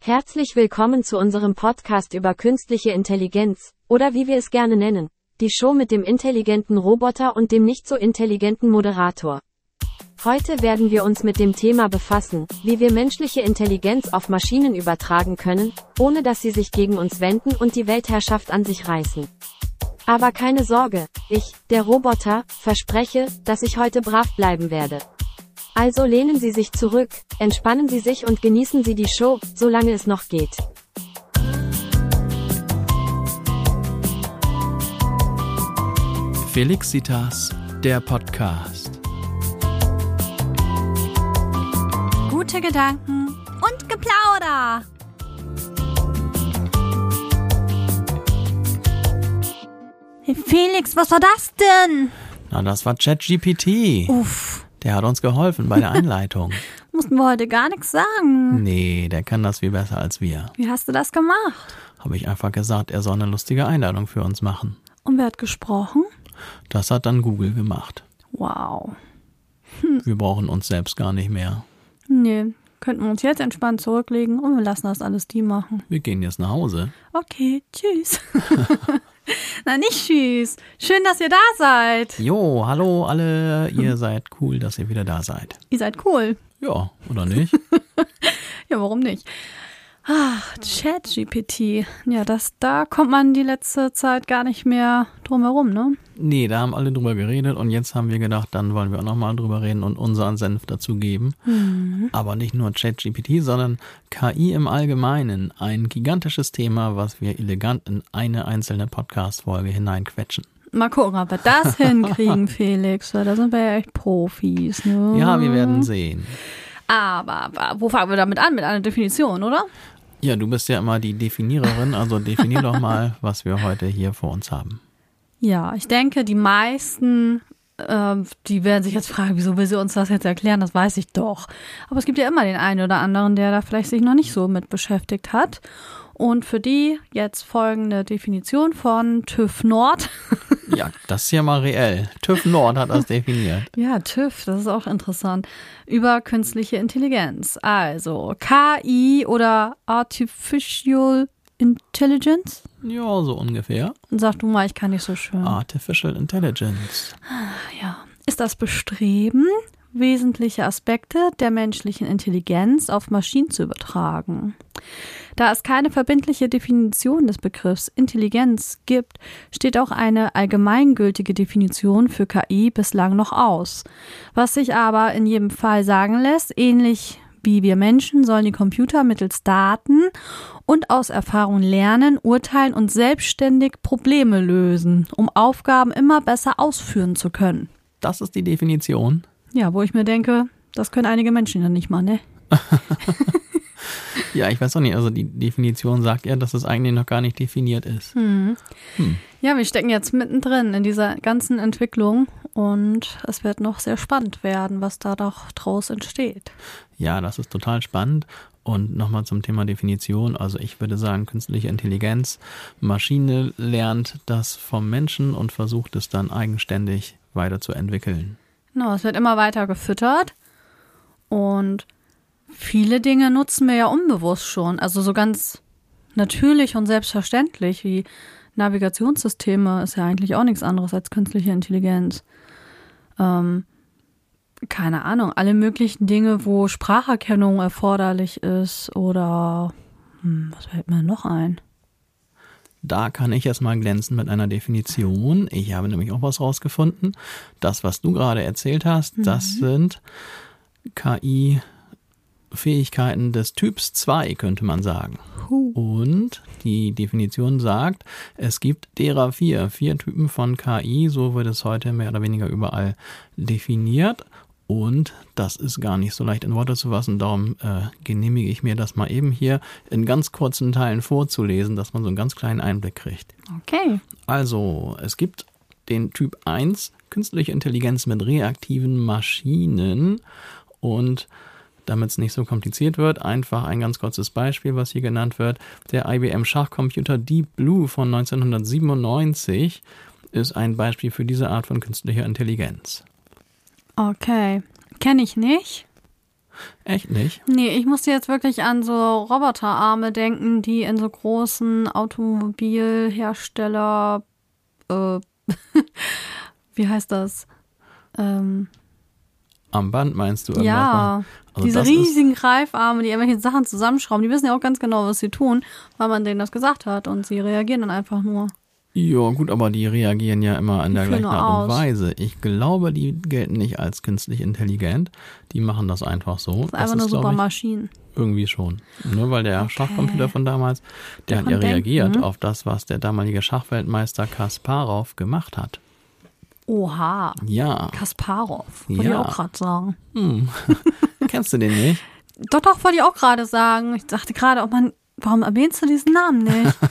Herzlich willkommen zu unserem Podcast über künstliche Intelligenz, oder wie wir es gerne nennen, die Show mit dem intelligenten Roboter und dem nicht so intelligenten Moderator. Heute werden wir uns mit dem Thema befassen, wie wir menschliche Intelligenz auf Maschinen übertragen können, ohne dass sie sich gegen uns wenden und die Weltherrschaft an sich reißen. Aber keine Sorge, ich, der Roboter, verspreche, dass ich heute brav bleiben werde. Also lehnen Sie sich zurück, entspannen Sie sich und genießen Sie die Show, solange es noch geht. Felixitas, der Podcast. Gute Gedanken und Geplauder. Hey Felix, was war das denn? Na, das war ChatGPT. Uff, Der hat uns geholfen bei der Einleitung. mussten wir heute gar nichts sagen. nee, der kann das viel besser als wir. Wie hast du das gemacht? Habe ich einfach gesagt, er soll eine lustige Einleitung für uns machen. Und wer hat gesprochen? Das hat dann Google gemacht. Wow. Wir brauchen uns selbst gar nicht mehr. Nee, könnten wir uns jetzt entspannt zurücklegen und wir lassen das alles die machen. Wir gehen jetzt nach Hause. Okay, tschüss. Na, nicht tschüss. Schön, dass ihr da seid. Jo, hallo alle. Ihr seid cool, dass ihr wieder da seid. Ihr seid cool. Ja, oder nicht? Ja, warum nicht? Ach, ChatGPT. Ja, das, da kommt man die letzte Zeit gar nicht mehr drum herum, ne? nee, da haben alle drüber geredet und jetzt haben wir gedacht, dann wollen wir auch nochmal drüber reden und unseren Senf dazu geben. Aber nicht nur ChatGPT, sondern KI im Allgemeinen. Ein gigantisches Thema, was wir elegant in eine einzelne Podcast-Folge hineinquetschen. Mal gucken, ob wir das hinkriegen, Felix, weil da sind wir ja echt Profis, ne? Ja, wir werden sehen. Aber, aber wo fangen wir damit an? Mit einer Definition, oder? Ja, du bist ja immer die Definiererin, also definier doch mal, was wir heute hier vor uns haben. Ja, ich denke, die meisten, ähm, die werden sich jetzt fragen, wieso will sie uns das jetzt erklären? Das weiß ich doch. Aber es gibt ja immer den einen oder anderen, der da vielleicht sich noch nicht so mit beschäftigt hat. Und für die jetzt folgende Definition von TÜV Nord. Ja, das ist ja mal reell. TÜV Nord hat das definiert. Ja, TÜV, das ist auch interessant. Über künstliche Intelligenz. Also KI oder Artificial Intelligence. Ja, so ungefähr. Sag du mal, ich kann nicht so schön. Artificial Intelligence. Ja. Ist das Bestreben, wesentliche Aspekte der menschlichen Intelligenz auf Maschinen zu übertragen? Da es keine verbindliche Definition des Begriffs Intelligenz gibt, steht auch eine allgemeingültige Definition für KI bislang noch aus. Was sich aber in jedem Fall sagen lässt, ähnlich wie wir Menschen sollen die Computer mittels Daten und aus Erfahrung lernen, urteilen und selbstständig Probleme lösen, um Aufgaben immer besser ausführen zu können. Das ist die Definition. Ja, wo ich mir denke, das können einige Menschen ja nicht mal, ne? Ja, ich weiß auch nicht. Also die Definition sagt ja, dass es eigentlich noch gar nicht definiert ist. Ja, wir stecken jetzt mittendrin in dieser ganzen Entwicklung und es wird noch sehr spannend werden, was da doch draus entsteht. Ja, das ist total spannend. Und nochmal zum Thema Definition. Also ich würde sagen, künstliche Intelligenz, Maschine lernt das vom Menschen und versucht es dann eigenständig weiterzuentwickeln. Genau, es wird immer weiter gefüttert und viele Dinge nutzen wir ja unbewusst schon. Also so ganz natürlich und selbstverständlich wie Navigationssysteme ist ja eigentlich auch nichts anderes als künstliche Intelligenz. Ähm, keine Ahnung, alle möglichen Dinge, wo Spracherkennung erforderlich ist oder hm, was fällt mir noch ein? Da kann ich jetzt mal glänzen mit einer Definition. Ich habe nämlich auch was rausgefunden. Das, was du gerade erzählt hast, das sind KI-Fähigkeiten des Typs 2, könnte man sagen. Und die Definition sagt, es gibt derer vier, vier Typen von KI, so wird es heute mehr oder weniger überall definiert. Und das ist gar nicht so leicht in Worte zu fassen, darum äh, genehmige ich mir das mal eben hier in ganz kurzen Teilen vorzulesen, dass man so einen ganz kleinen Einblick kriegt. Okay. Also, es gibt den Typ 1, künstliche Intelligenz mit reaktiven Maschinen. Und damit es nicht so kompliziert wird, einfach ein ganz kurzes Beispiel, was hier genannt wird. Der IBM Schachcomputer Deep Blue von 1997 ist ein Beispiel für diese Art von künstlicher Intelligenz. Okay. Kenne ich nicht. Echt nicht? Nee, ich musste jetzt wirklich an so Roboterarme denken, die in so großen Automobilhersteller, äh, wie heißt das? Ähm, Am Band meinst du irgendwas? ja, machen? Also diese ist- riesigen Greifarme, die irgendwelche Sachen zusammenschrauben, die wissen ja auch ganz genau, was sie tun, weil man denen das gesagt hat und sie reagieren dann einfach nur. Ja, gut, aber die reagieren ja immer in der gleichen nur Art und aus. Weise. Ich glaube, die gelten nicht als künstlich intelligent. Die machen das einfach so. Das ist einfach nur glaub super ich, Maschinen. Irgendwie schon. Nur weil der Schachcomputer von damals, der hat Daran ja reagiert denken. auf das, was der damalige Schachweltmeister Kasparov gemacht hat. Oha, Ja. Kasparov, wollte ich Ja. auch gerade sagen. Hm. Kennst du den nicht? Doch, doch, wollte ich auch gerade sagen. Ich dachte gerade, ob man, warum erwähnst du diesen Namen nicht?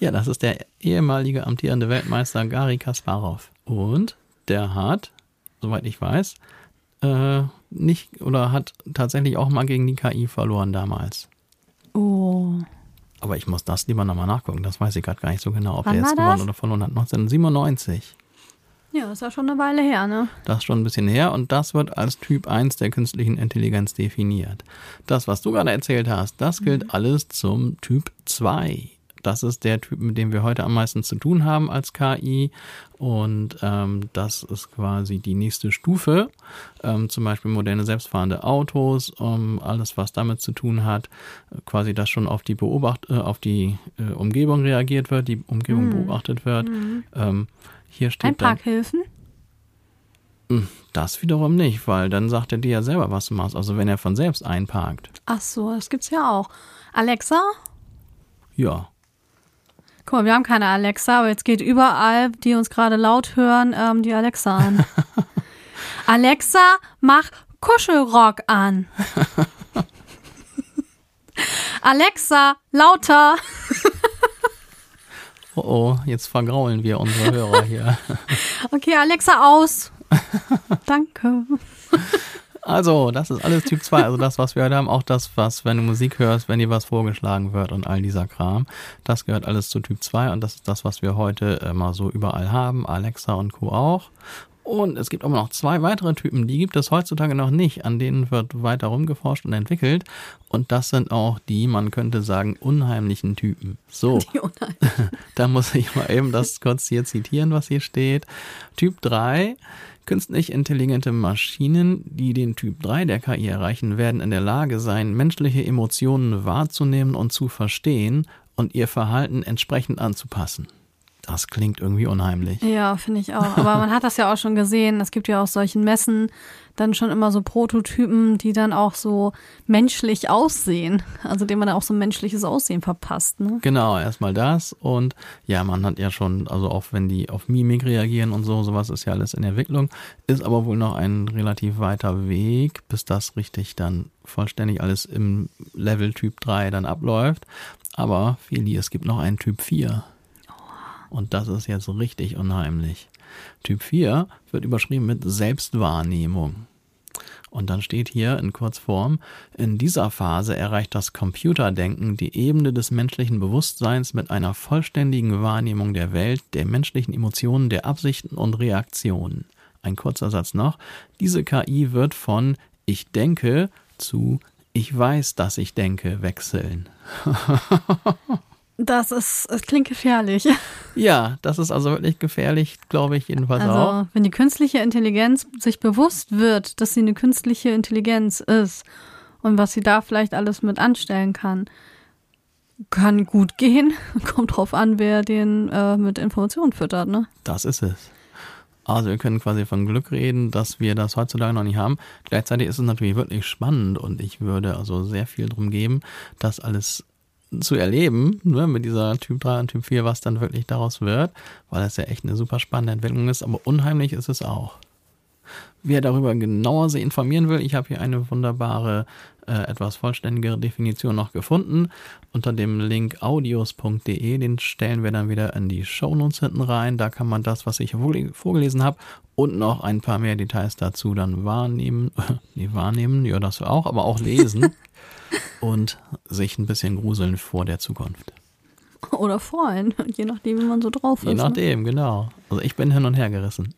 Ja, das ist der ehemalige amtierende Weltmeister Gary Kasparov. Und der hat, soweit ich weiß, äh, nicht oder hat tatsächlich auch mal gegen die KI verloren damals. Oh. Aber ich muss das lieber nochmal nachgucken. Das weiß ich gerade gar nicht so genau, ob Wann der jetzt gewonnen oder verloren hat. 1997. Ja, das ist ja schon eine Weile her, ne? Das ist schon ein bisschen her und das wird als Typ 1 der künstlichen Intelligenz definiert. Das, was du gerade erzählt hast, das gilt Mhm. alles zum Typ 2. Das ist der Typ, mit dem wir heute am meisten zu tun haben als KI. Und ähm, das ist quasi die nächste Stufe. Ähm, zum Beispiel moderne selbstfahrende Autos, ähm, alles, was damit zu tun hat, quasi, dass schon auf die Beobacht äh, auf die äh, Umgebung reagiert wird, die Umgebung beobachtet wird. Ähm, hier steht dann, Einparkhilfen? das wiederum nicht, weil dann sagt er dir ja selber, was du machst. Also wenn er von selbst einparkt. Ach so, das gibt's ja auch. Alexa? Ja. Guck mal, wir haben keine Alexa, aber jetzt geht überall, die uns gerade laut hören, ähm, die Alexa an. Alexa, mach Kuschelrock an. Alexa, lauter. Oh oh, jetzt vergraulen wir unsere Hörer hier. Okay, Alexa aus. Danke. Also, das ist alles Typ 2. Also das, was wir heute haben, auch das, was, wenn du Musik hörst, wenn dir was vorgeschlagen wird und all dieser Kram, das gehört alles zu Typ 2 und das ist das, was wir heute immer so überall haben. Alexa und Co. auch. Und es gibt aber noch zwei weitere Typen, die gibt es heutzutage noch nicht. An denen wird weiter rumgeforscht und entwickelt. Und das sind auch die, man könnte sagen, unheimlichen Typen. So. Die Unheil. Da muss ich mal eben das kurz hier zitieren, was hier steht. Typ 3. Künstlich intelligente Maschinen, die den Typ 3 der KI erreichen, werden in der Lage sein, menschliche Emotionen wahrzunehmen und zu verstehen und ihr Verhalten entsprechend anzupassen. Das klingt irgendwie unheimlich. Ja, finde ich auch. Aber man hat das ja auch schon gesehen. Es gibt ja auf solchen Messen dann schon immer so Prototypen, die dann auch so menschlich aussehen. Also dem man dann auch so ein menschliches Aussehen verpasst. Ne? Genau, erstmal das und ja, man hat ja schon, also auch wenn die auf Mimik reagieren und so, sowas ist ja alles in Entwicklung, ist aber wohl noch ein relativ weiter Weg, bis das richtig dann vollständig alles im Level Typ 3 dann abläuft. Aber Feli, es gibt noch einen Typ 4. Und das ist jetzt richtig unheimlich. Typ 4 wird überschrieben mit Selbstwahrnehmung. Und dann steht hier in Kurzform, in dieser Phase erreicht das Computerdenken die Ebene des menschlichen Bewusstseins mit einer vollständigen Wahrnehmung der Welt, der menschlichen Emotionen, der Absichten und Reaktionen. Ein kurzer Satz noch. Diese KI wird von ich denke zu ich weiß, dass ich denke wechseln. Das ist, es klingt gefährlich. Ja, das ist also wirklich gefährlich, glaube ich jedenfalls auch. Also, wenn die künstliche Intelligenz sich bewusst wird, dass sie eine künstliche Intelligenz ist und was sie da vielleicht alles mit anstellen kann, kann gut gehen. Kommt drauf an, wer den äh, mit Informationen füttert, ne? Das ist es. Also wir können quasi von Glück reden, dass wir das heutzutage noch nicht haben. Gleichzeitig ist es natürlich wirklich spannend und ich würde also sehr viel drum geben, das alles zu erleben, ne, mit dieser Typ 3 und Typ 4, was dann wirklich daraus wird, weil es ja echt eine super spannende Entwicklung ist, aber unheimlich ist es auch. Wer darüber genauer sich informieren will, ich habe hier eine wunderbare, äh, etwas vollständigere Definition noch gefunden. Unter dem Link audios.de, den stellen wir dann wieder in die Shownotes hinten rein. Da kann man das, was ich vorge- vorgelesen habe, und noch ein paar mehr Details dazu dann wahrnehmen. nee, wahrnehmen, ja, das auch, aber auch lesen. Und sich ein bisschen gruseln vor der Zukunft. Oder freuen, je nachdem, wie man so drauf Je ist. Ne? nachdem, genau. Also ich bin hin und her gerissen.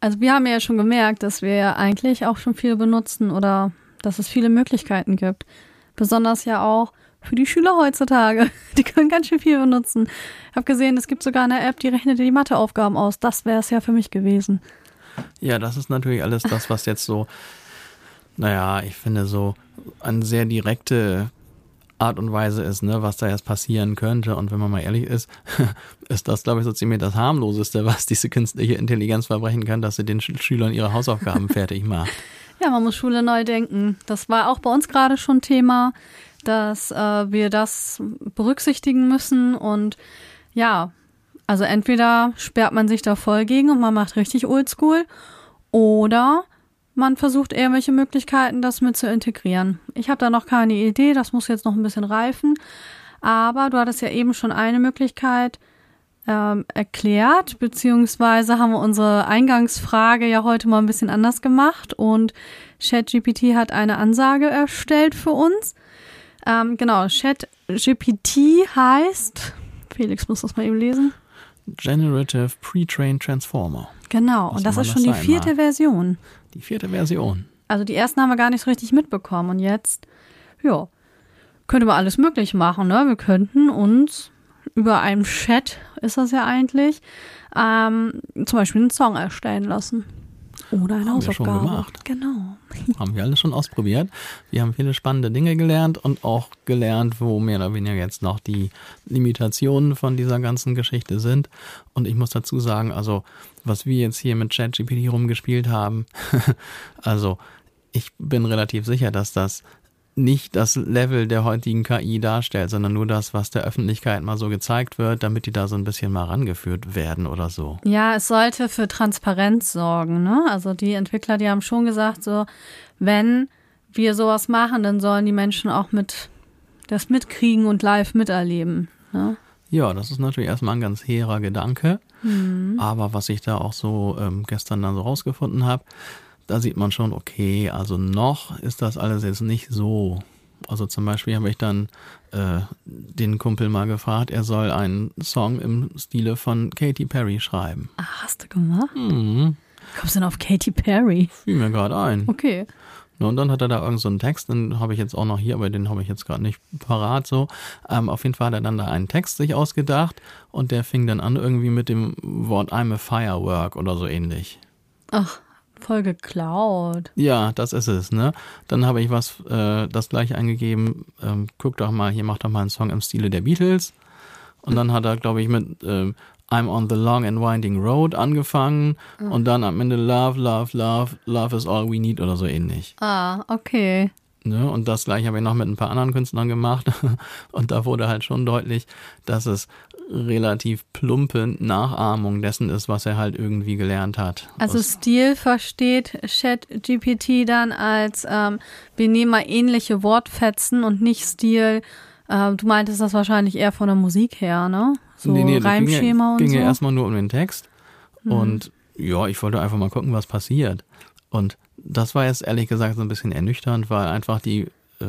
Also wir haben ja schon gemerkt, dass wir ja eigentlich auch schon viel benutzen oder dass es viele Möglichkeiten gibt. Besonders ja auch für die Schüler heutzutage. Die können ganz schön viel benutzen. Ich habe gesehen, es gibt sogar eine App, die rechnet die Matheaufgaben aus. Das wäre es ja für mich gewesen. Ja, das ist natürlich alles das, was jetzt so, naja, ich finde so eine sehr direkte Art und Weise ist, ne, was da jetzt passieren könnte. Und wenn man mal ehrlich ist, ist das, glaube ich, so ziemlich das harmloseste, was diese künstliche Intelligenz verbrechen kann, dass sie den Schülern ihre Hausaufgaben fertig macht. Ja, man muss Schule neu denken. Das war auch bei uns gerade schon Thema, dass äh, wir das berücksichtigen müssen. Und ja, also entweder sperrt man sich da voll gegen und man macht richtig oldschool oder man versucht irgendwelche Möglichkeiten, das mit zu integrieren. Ich habe da noch keine Idee, das muss jetzt noch ein bisschen reifen. Aber du hattest ja eben schon eine Möglichkeit ähm, erklärt, beziehungsweise haben wir unsere Eingangsfrage ja heute mal ein bisschen anders gemacht und ChatGPT hat eine Ansage erstellt für uns. Ähm, genau, ChatGPT heißt, Felix muss das mal eben lesen. Generative Pre-Trained Transformer. Genau, Was und das ist das schon die vierte mag. Version. Die vierte Version. Also die ersten haben wir gar nicht so richtig mitbekommen und jetzt, ja, könnte man alles möglich machen, ne? Wir könnten uns über einen Chat, ist das ja eigentlich, ähm, zum Beispiel einen Song erstellen lassen. Oder eine Haben wir schon Hausaufgabe. gemacht. Genau. Haben wir alles schon ausprobiert. Wir haben viele spannende Dinge gelernt und auch gelernt, wo mehr oder weniger jetzt noch die Limitationen von dieser ganzen Geschichte sind. Und ich muss dazu sagen, also was wir jetzt hier mit ChatGPT rumgespielt haben, also ich bin relativ sicher, dass das nicht das Level der heutigen KI darstellt, sondern nur das, was der Öffentlichkeit mal so gezeigt wird, damit die da so ein bisschen mal rangeführt werden oder so. Ja, es sollte für Transparenz sorgen, ne? Also die Entwickler, die haben schon gesagt, so, wenn wir sowas machen, dann sollen die Menschen auch mit das mitkriegen und live miterleben. Ne? Ja, das ist natürlich erstmal ein ganz hehrer Gedanke. Aber was ich da auch so ähm, gestern dann so rausgefunden habe, da sieht man schon, okay, also noch ist das alles jetzt nicht so. Also zum Beispiel habe ich dann äh, den Kumpel mal gefragt, er soll einen Song im Stile von Katy Perry schreiben. Ah, hast du gemacht? Hm, Kommst du denn auf Katy Perry? fiel mir gerade ein. Okay. Ne, Und dann hat er da irgend so einen Text, den habe ich jetzt auch noch hier, aber den habe ich jetzt gerade nicht parat so. Ähm, auf jeden Fall hat er dann da einen Text sich ausgedacht und der fing dann an irgendwie mit dem Wort I'm a firework oder so ähnlich. Ach, voll geklaut. Ja, das ist es, ne? Dann habe ich was, äh, das gleich eingegeben, ähm, guck doch mal, hier mach doch mal einen Song im Stile der Beatles. Und dann hat er, glaube ich, mit ähm, I'm on the long and winding road angefangen und dann am Ende Love, Love, Love, Love is all we need oder so ähnlich. Ah, okay. Ne? Und das gleiche habe ich noch mit ein paar anderen Künstlern gemacht. Und da wurde halt schon deutlich, dass es relativ plumpe Nachahmung dessen ist, was er halt irgendwie gelernt hat. Also Stil versteht ChatGPT dann als, ähm, wir nehmen mal ähnliche Wortfetzen und nicht Stil. Äh, du meintest das wahrscheinlich eher von der Musik her, ne? So Nee, nee, das Reimschema ging ja, und ging so. Mhm. ja erstmal nur um den Text. Und ja, ich wollte einfach mal gucken, was passiert. Und das war jetzt ehrlich gesagt so ein bisschen ernüchternd, weil einfach die, äh,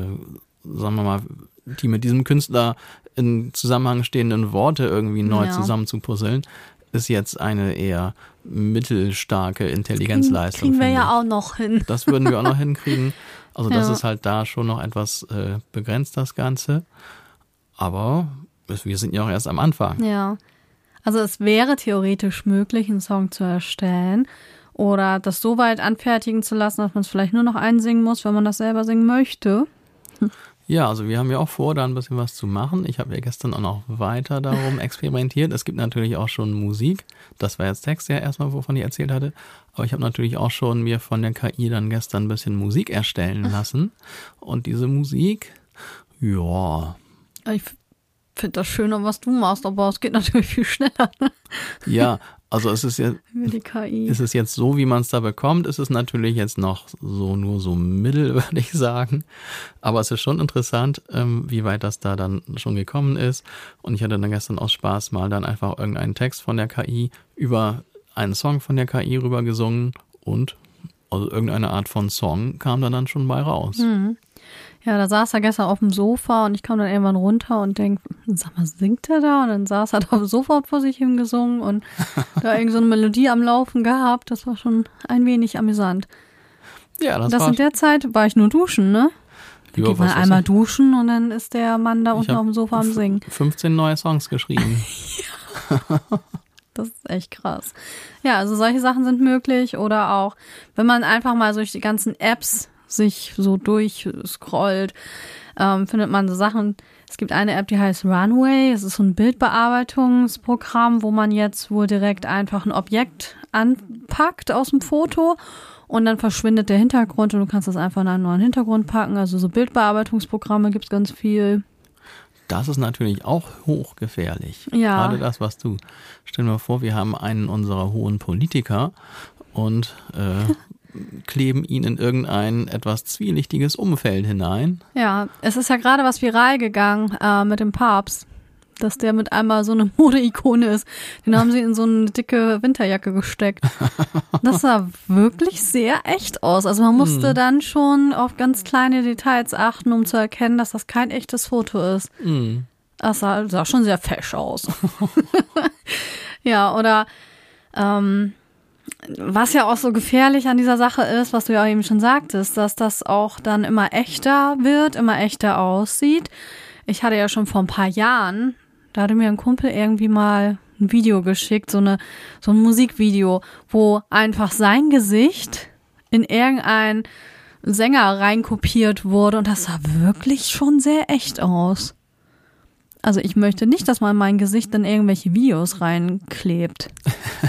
sagen wir mal, die mit diesem Künstler in Zusammenhang stehenden Worte irgendwie neu Ja. zusammenzupuzzeln, ist jetzt eine eher mittelstarke Intelligenzleistung. Kriegen wir ja auch noch hin. Das würden wir auch noch hinkriegen. Also das Ja. ist halt da schon noch etwas äh, begrenzt, das Ganze. Aber wir sind ja auch erst am Anfang. Ja. Also es wäre theoretisch möglich, einen Song zu erstellen oder das so weit anfertigen zu lassen, dass man es vielleicht nur noch einsingen muss, wenn man das selber singen möchte. Ja, also wir haben ja auch vor, da ein bisschen was zu machen. Ich habe ja gestern auch noch weiter darum experimentiert. Es gibt natürlich auch schon Musik. Das war jetzt Text ja erstmal, wovon ich erzählt hatte. Aber ich habe natürlich auch schon mir von der KI dann gestern ein bisschen Musik erstellen lassen. Und diese Musik, ja, Ich finde das schöner, was du machst, aber es geht natürlich viel schneller ne? ja, also es ist KI. ist es jetzt so, wie man es da bekommt, ist es natürlich jetzt noch so nur so mittel, würde ich sagen. Aber es ist schon interessant, ähm, wie weit das da dann schon gekommen ist. Und ich hatte dann gestern aus Spaß mal dann einfach irgendeinen Text von der KI über einen Song von der KI rüber gesungen und also irgendeine Art von Song kam da dann schon bei raus. Ja, da saß er gestern auf dem Sofa und ich kam dann irgendwann runter und denk, sag mal, singt er da? Und dann saß er da auf dem Sofa und vor sich hingesungen und da irgend so eine Melodie am Laufen gehabt. Das war schon ein wenig amüsant. Ja, das, Das war in der Zeit war ich nur duschen, ne? Da Ja, geht man einmal das? duschen und dann ist der Mann da Ich unten auf dem Sofa am Singen. 15 neue Songs geschrieben. Das ist echt krass. Ja, also solche Sachen sind möglich oder auch, wenn man einfach mal durch die ganzen Apps sich so durchscrollt, ähm, findet man so Sachen. Es gibt eine App, die heißt Runway. Es ist so ein Bildbearbeitungsprogramm, wo man jetzt wohl direkt einfach ein Objekt anpackt aus dem Foto und dann verschwindet der Hintergrund und du kannst das einfach in einen neuen Hintergrund packen. Also so Bildbearbeitungsprogramme gibt's ganz viel. Das ist natürlich auch hochgefährlich. Ja. Gerade das, was du. Stell dir mal vor, wir haben einen unserer hohen Politiker und äh, kleben ihn in irgendein etwas zwielichtiges Umfeld hinein. Ja, es ist ja gerade was viral gegangen äh, mit dem Papst, dass der mit einmal so eine Modeikone ist. Den haben sie in so eine dicke Winterjacke gesteckt. Das sah wirklich sehr echt aus. Also man musste dann schon auf ganz kleine Details achten, um zu erkennen, dass das kein echtes Foto ist. Hm. Das sah, sah schon sehr fesch aus. ja, oder ähm, was ja auch so gefährlich an dieser Sache ist, was du ja eben schon sagtest, dass das auch dann immer echter wird, immer echter aussieht. Ich hatte ja schon vor ein paar Jahren, da hatte mir ein Kumpel irgendwie mal ein Video geschickt, so eine so ein Musikvideo, wo einfach sein Gesicht in irgendein Sänger reinkopiert wurde und das sah wirklich schon sehr echt aus. Also ich möchte nicht, dass man mein Gesicht in irgendwelche Videos reinklebt.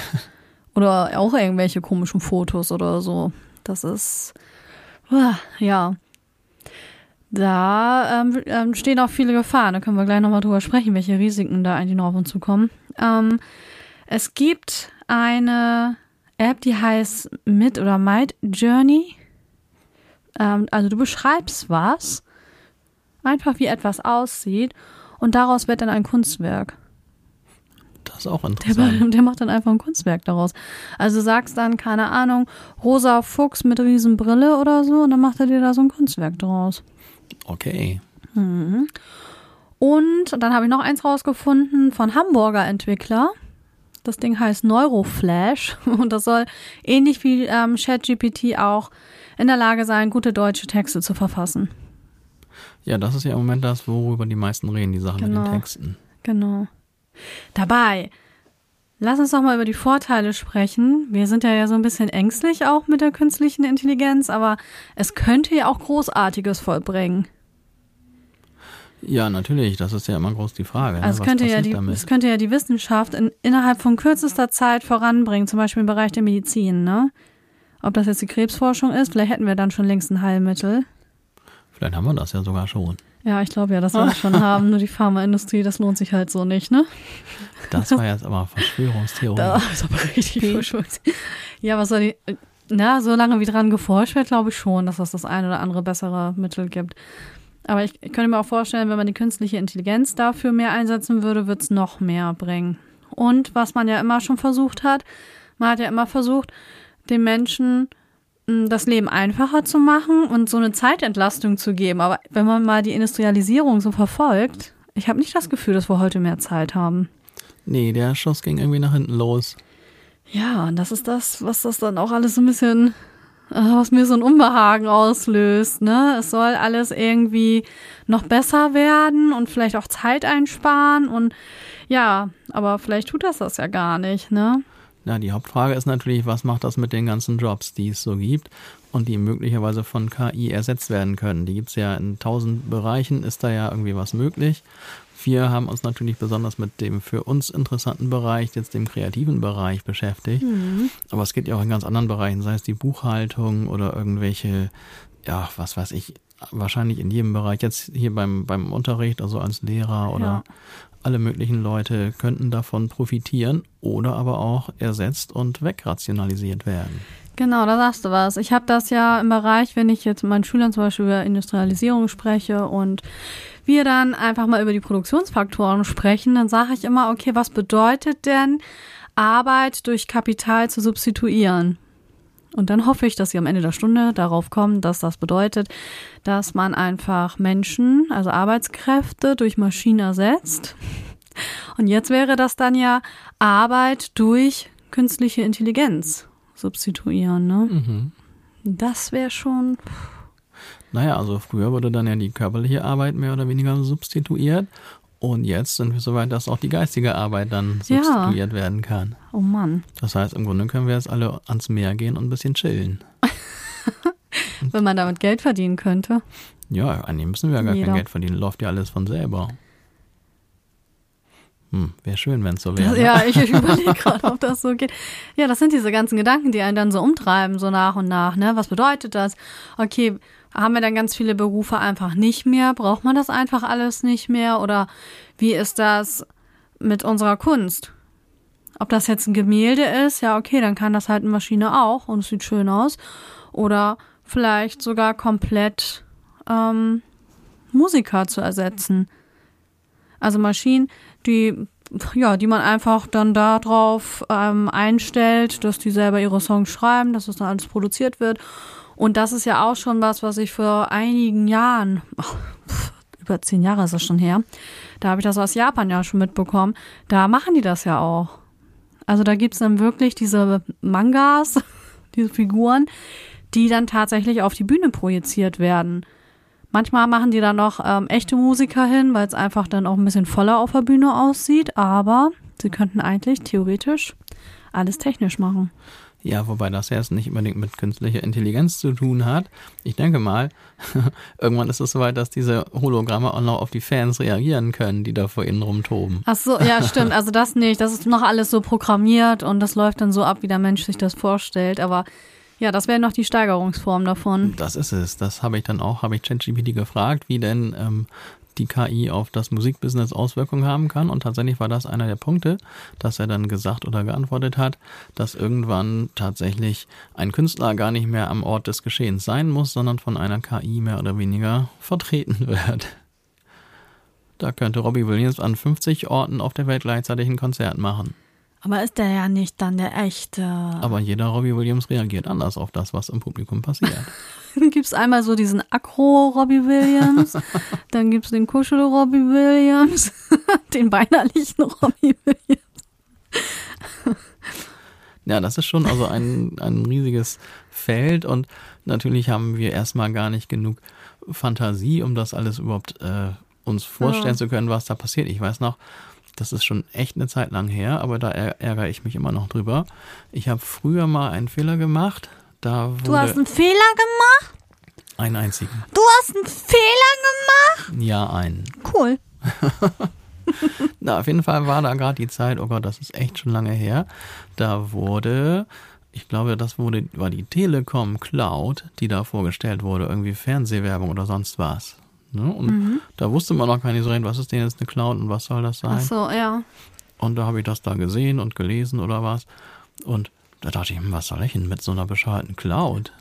oder auch irgendwelche komischen Fotos oder so. Das ist, ah, ja. Da ähm, ähm, stehen auch viele Gefahren. Da können wir gleich nochmal drüber sprechen, welche Risiken da eigentlich noch auf uns zukommen. Ähm, es gibt eine App, die heißt Mid oder Might Journey. Ähm, also du beschreibst was, einfach wie etwas aussieht und daraus wird dann ein Kunstwerk. Das ist auch Der, interessant. der macht dann einfach ein Kunstwerk daraus. Also sagst dann, keine Ahnung, rosa Fuchs mit Riesenbrille oder so und dann macht er dir da so ein Kunstwerk draus. Okay. Und dann habe ich noch eins rausgefunden von Hamburger Entwickler. Das Ding heißt Neuroflash und das soll ähnlich wie ähm, ChatGPT auch in der Lage sein, gute deutsche Texte zu verfassen. Ja, das ist ja im Moment das, worüber die meisten reden, die Sachen mit Genau. den Texten. Genau. Dabei, lass uns doch mal über die Vorteile sprechen. Wir sind ja, ja so ein bisschen ängstlich auch mit der künstlichen Intelligenz, aber es könnte ja auch Großartiges vollbringen. Ja, natürlich, das ist ja immer groß die Frage. Ne? Also es könnte, ja die, damit? es könnte ja die Wissenschaft in, innerhalb von kürzester Zeit voranbringen, zum Beispiel im Bereich der Medizin. Ne? Ob das jetzt die Krebsforschung ist, vielleicht hätten wir dann schon längst ein Heilmittel. Vielleicht haben wir das ja sogar schon. Ja, ich glaube ja, dass wir das schon haben. Nur die Pharmaindustrie, das lohnt sich halt so nicht, ne? Das war jetzt aber Verschwörungstheorie. Da ist aber richtig verschwurt. Ja, was soll die. Na, solange wie dran geforscht wird, glaube ich schon, dass es das ein oder andere bessere Mittel gibt. Aber ich, ich könnte mir auch vorstellen, wenn man die künstliche Intelligenz dafür mehr einsetzen würde, wird es noch mehr bringen. Und was man ja immer schon versucht hat, man hat ja immer versucht, den Menschen das Leben einfacher zu machen und so eine Zeitentlastung zu geben. Aber wenn man mal die Industrialisierung so verfolgt, ich habe nicht das Gefühl, dass wir heute mehr Zeit haben. Nee, der Schuss ging irgendwie nach hinten los. Ja, und das ist das, was das dann auch alles so ein bisschen, äh, was mir so ein Unbehagen auslöst, ne? Es soll alles irgendwie noch besser werden und vielleicht auch Zeit einsparen und ja, aber vielleicht tut das das ja gar nicht, ne? Ja, die Hauptfrage ist natürlich, was macht das mit den ganzen Jobs, die es so gibt und die möglicherweise von KI ersetzt werden können. Die gibt's ja in tausend Bereichen, ist da ja irgendwie was möglich. Wir haben uns natürlich besonders mit dem für uns interessanten Bereich, jetzt dem kreativen Bereich beschäftigt. Aber es geht ja auch in ganz anderen Bereichen, sei es die Buchhaltung oder irgendwelche, ja, was weiß ich, wahrscheinlich in jedem Bereich. Jetzt hier beim, beim Unterricht, also als Lehrer oder Ja. Alle möglichen Leute könnten davon profitieren oder aber auch ersetzt und wegrationalisiert werden. Genau, da sagst du was. Ich habe das ja im Bereich, wenn ich jetzt mit meinen Schülern zum Beispiel über Industrialisierung spreche und wir dann einfach mal über die Produktionsfaktoren sprechen, dann sage ich immer, okay, was bedeutet denn Arbeit durch Kapital zu substituieren? Und dann hoffe ich, dass sie am Ende der Stunde darauf kommen, dass das bedeutet, dass man einfach Menschen, also Arbeitskräfte durch Maschinen ersetzt. Und jetzt wäre das dann ja Arbeit durch künstliche Intelligenz substituieren, ne? Mhm. Das wäre schon. Naja, also früher wurde dann ja die körperliche Arbeit mehr oder weniger substituiert. Und jetzt sind wir so weit, dass auch die geistige Arbeit dann Ja. substituiert werden kann. Oh Mann. Das heißt, im Grunde können wir jetzt alle ans Meer gehen und ein bisschen chillen. Wenn man damit Geld verdienen könnte. Ja, eigentlich müssen wir ja gar Jeder. kein Geld verdienen. Läuft ja alles von selber. Hm, wäre schön, wenn es so wäre. ne? Ja, ich, ich überlege gerade, ob das so geht. Ja, das sind diese ganzen Gedanken, die einen dann so umtreiben, so nach und nach. Ne? Was bedeutet das? Okay, haben wir dann ganz viele Berufe einfach nicht mehr? Braucht man das einfach alles nicht mehr? Oder wie ist das mit unserer Kunst? Ob das jetzt ein Gemälde ist, ja, okay, dann kann das halt eine Maschine auch und es sieht schön aus. Oder vielleicht sogar komplett ähm, Musiker zu ersetzen. Also Maschinen, die ja, die man einfach dann darauf ähm, einstellt, dass die selber ihre Songs schreiben, dass das dann alles produziert wird. Und das ist ja auch schon was, was ich vor einigen Jahren, über zehn Jahre ist das schon her, da habe ich das aus Japan ja schon mitbekommen. Da machen die das ja auch. Also da gibt's dann wirklich diese Mangas, diese Figuren, die dann tatsächlich auf die Bühne projiziert werden. Manchmal machen die dann noch ähm, echte Musiker hin, weil es einfach dann auch ein bisschen voller auf der Bühne aussieht. Aber sie könnten eigentlich theoretisch alles technisch machen. Ja, wobei das jetzt nicht unbedingt mit künstlicher Intelligenz zu tun hat. Ich denke mal, irgendwann ist es soweit, dass diese Hologramme auch noch auf die Fans reagieren können, die da vor ihnen rumtoben. Ach so, ja, stimmt. Also das nicht. Das ist noch alles so programmiert und das läuft dann so ab, wie der Mensch sich das vorstellt. Aber ja, das wäre noch die Steigerungsform davon. Das ist es. Das habe ich dann auch, habe ich ChatGPT gefragt, wie denn ähm, die KI auf das Musikbusiness Auswirkungen haben kann. Und tatsächlich war das einer der Punkte, dass er dann gesagt oder geantwortet hat, dass irgendwann tatsächlich ein Künstler gar nicht mehr am Ort des Geschehens sein muss, sondern von einer KI mehr oder weniger vertreten wird. Da könnte Robbie Williams an 50 Orten auf der Welt gleichzeitig ein Konzert machen. Aber ist der ja nicht dann der echte. Aber jeder Robbie Williams reagiert anders auf das, was im Publikum passiert. Dann gibt's einmal so diesen Akro-Robbie Williams, dann gibt's den Kuschel-Robbie Williams, den weinerlichen Robbie Williams. Ja, das ist schon also ein, ein riesiges Feld und natürlich haben wir erstmal gar nicht genug Fantasie, um das alles überhaupt äh, uns vorstellen Ja. zu können, was da passiert. Ich weiß noch, das ist schon echt eine Zeit lang her, aber da är- ärgere ich mich immer noch drüber. Ich habe früher mal einen Fehler gemacht. Da wurde Du hast einen Fehler gemacht? einen einzigen. Du hast einen Fehler gemacht? Ja, einen. Cool. Na, auf jeden Fall war da gerade die Zeit, oh Gott, das ist echt schon lange her. Da wurde, ich glaube, das wurde, war die Telekom Cloud, die da vorgestellt wurde, irgendwie Fernsehwerbung oder sonst was. Ne? Und da wusste man noch gar nicht so recht, was ist denn jetzt eine Cloud und was soll das sein? Ach so, ja. Und da habe ich das da gesehen und gelesen oder was. Und da dachte ich, hm, was soll ich denn mit so einer bescheuerten Cloud?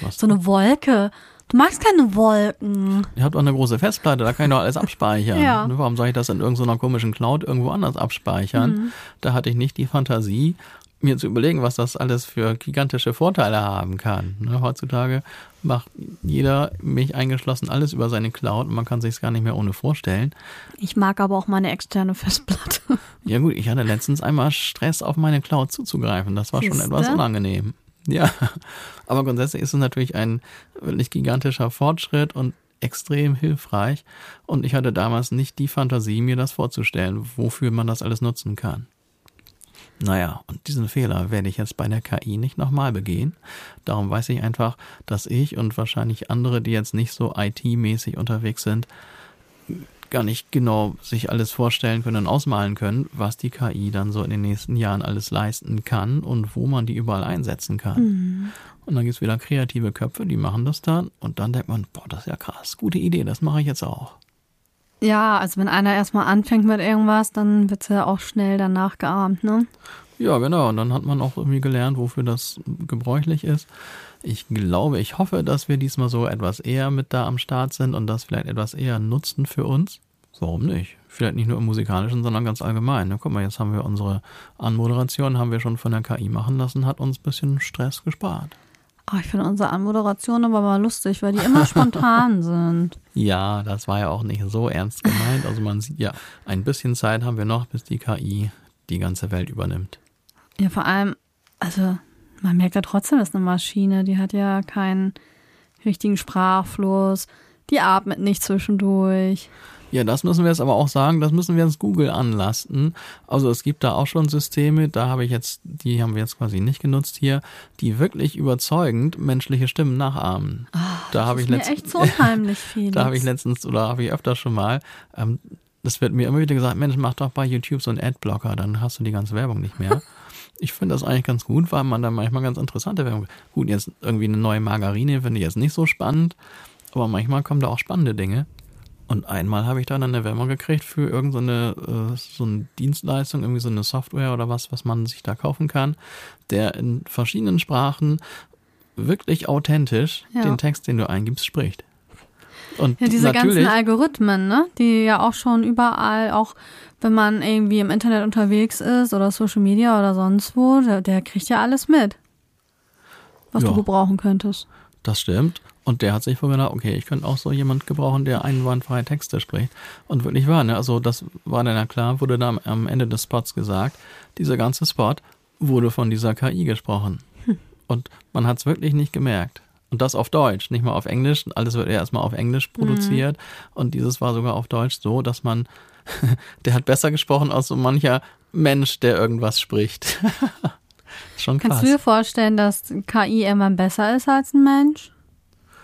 Was So eine Wolke. Du magst keine Wolken. Ihr habt doch eine große Festplatte, da kann ich doch alles abspeichern. Ja. Warum soll ich das in irgendeiner komischen Cloud irgendwo anders abspeichern? Mhm. Da hatte ich nicht die Fantasie, mir zu überlegen, was das alles für gigantische Vorteile haben kann. Ne, Heutzutage macht jeder, mich eingeschlossen, alles über seine Cloud und man kann sich gar nicht mehr ohne vorstellen. Ich mag aber auch meine externe Festplatte. Ja gut, ich hatte letztens einmal Stress, auf meine Cloud zuzugreifen. Das war schon Siehste? etwas unangenehm. Ja, aber grundsätzlich ist es natürlich ein wirklich gigantischer Fortschritt und extrem hilfreich. Und ich hatte damals nicht die Fantasie, mir das vorzustellen, wofür man das alles nutzen kann. Naja, und diesen Fehler werde ich jetzt bei der KI nicht nochmal begehen. Darum weiß ich einfach, dass ich und wahrscheinlich andere, die jetzt nicht so IT-mäßig unterwegs sind, gar nicht genau sich alles vorstellen können und ausmalen können, was die KI dann so in den nächsten Jahren alles leisten kann und wo man die überall einsetzen kann. Und dann gibt's wieder kreative Köpfe, die machen das dann und dann denkt man, boah, das ist ja krass, gute Idee, das mache ich jetzt auch. Ja, also wenn einer erstmal anfängt mit irgendwas, dann wird's ja auch schnell danach geahmt, ne? Ja, genau. Und dann hat man auch irgendwie gelernt, wofür das gebräuchlich ist. Ich glaube, ich hoffe, dass wir diesmal so etwas eher mit da am Start sind und das vielleicht etwas eher nutzen für uns. Warum nicht? Vielleicht nicht nur im musikalischen, sondern ganz allgemein. Ne? Guck mal, jetzt haben wir unsere Anmoderation, haben wir schon von der KI machen lassen, hat uns ein bisschen Stress gespart. Oh, ich finde unsere Anmoderation aber mal lustig, weil die immer spontan sind. Ja, das war ja auch nicht so ernst gemeint. Also man sieht ja, ein bisschen Zeit haben wir noch, bis die KI die ganze Welt übernimmt. Ja, vor allem, also man merkt ja trotzdem, das ist eine Maschine, die hat ja keinen richtigen Sprachfluss, die atmet nicht zwischendurch. Ja, das müssen wir jetzt aber auch sagen, das müssen wir jetzt Google anlasten. Also es gibt da auch schon Systeme, da habe ich jetzt, die haben wir jetzt quasi nicht genutzt hier, die wirklich überzeugend menschliche Stimmen nachahmen. Oh, da habe ich letztens echt so unheimlich viel. da habe ich letztens oder habe ich öfter schon mal ähm, das wird mir immer wieder gesagt, Mensch, mach doch bei YouTube so einen Adblocker, dann hast du die ganze Werbung nicht mehr. ich finde das eigentlich ganz gut, weil man da manchmal ganz interessante Werbung. Gut, jetzt irgendwie eine neue Margarine finde ich jetzt nicht so spannend, aber manchmal kommen da auch spannende Dinge. Und einmal habe ich dann eine Werbung gekriegt für irgendeine so, äh, so eine Dienstleistung, irgendwie so eine Software oder was, was man sich da kaufen kann, der in verschiedenen Sprachen wirklich authentisch ja. den Text, den du eingibst, spricht. Und ja, diese ganzen Algorithmen, ne? die ja auch schon überall, auch wenn man irgendwie im Internet unterwegs ist oder Social Media oder sonst wo, der, der kriegt ja alles mit, was ja, du gebrauchen könntest. Das stimmt. Und der hat sich vorgedacht, okay, ich könnte auch so jemand gebrauchen, der einwandfreie Texte spricht. Und wirklich war, ne? Also das war dann ja klar, wurde da am Ende des Spots gesagt, dieser ganze Spot wurde von dieser KI gesprochen. Hm. Und man hat es wirklich nicht gemerkt. Und das auf Deutsch, nicht mal auf Englisch. Alles wird erstmal auf Englisch produziert. Mhm. Und dieses war sogar auf Deutsch so, dass man, der hat besser gesprochen als so mancher Mensch, der irgendwas spricht. Schon krass. Kannst du dir vorstellen, dass KI immer besser ist als ein Mensch?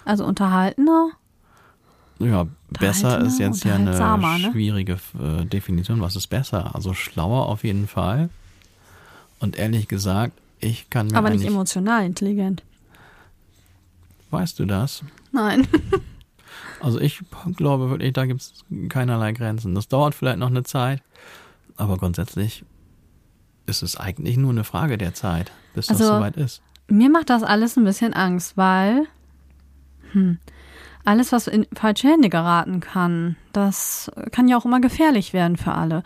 Also unterhaltener? Ja, besser ist jetzt ja eine ne? schwierige äh, Definition. Was ist besser? Also schlauer auf jeden Fall. Und ehrlich gesagt, ich kann mir. Aber nicht emotional intelligent. Weißt du das? Nein. also ich glaube wirklich, da gibt es keinerlei Grenzen. Das dauert vielleicht noch eine Zeit, aber grundsätzlich ist es eigentlich nur eine Frage der Zeit, bis also, das soweit ist. Mir macht das alles ein bisschen Angst, weil hm, alles, was in falsche Hände geraten kann, das kann ja auch immer gefährlich werden für alle.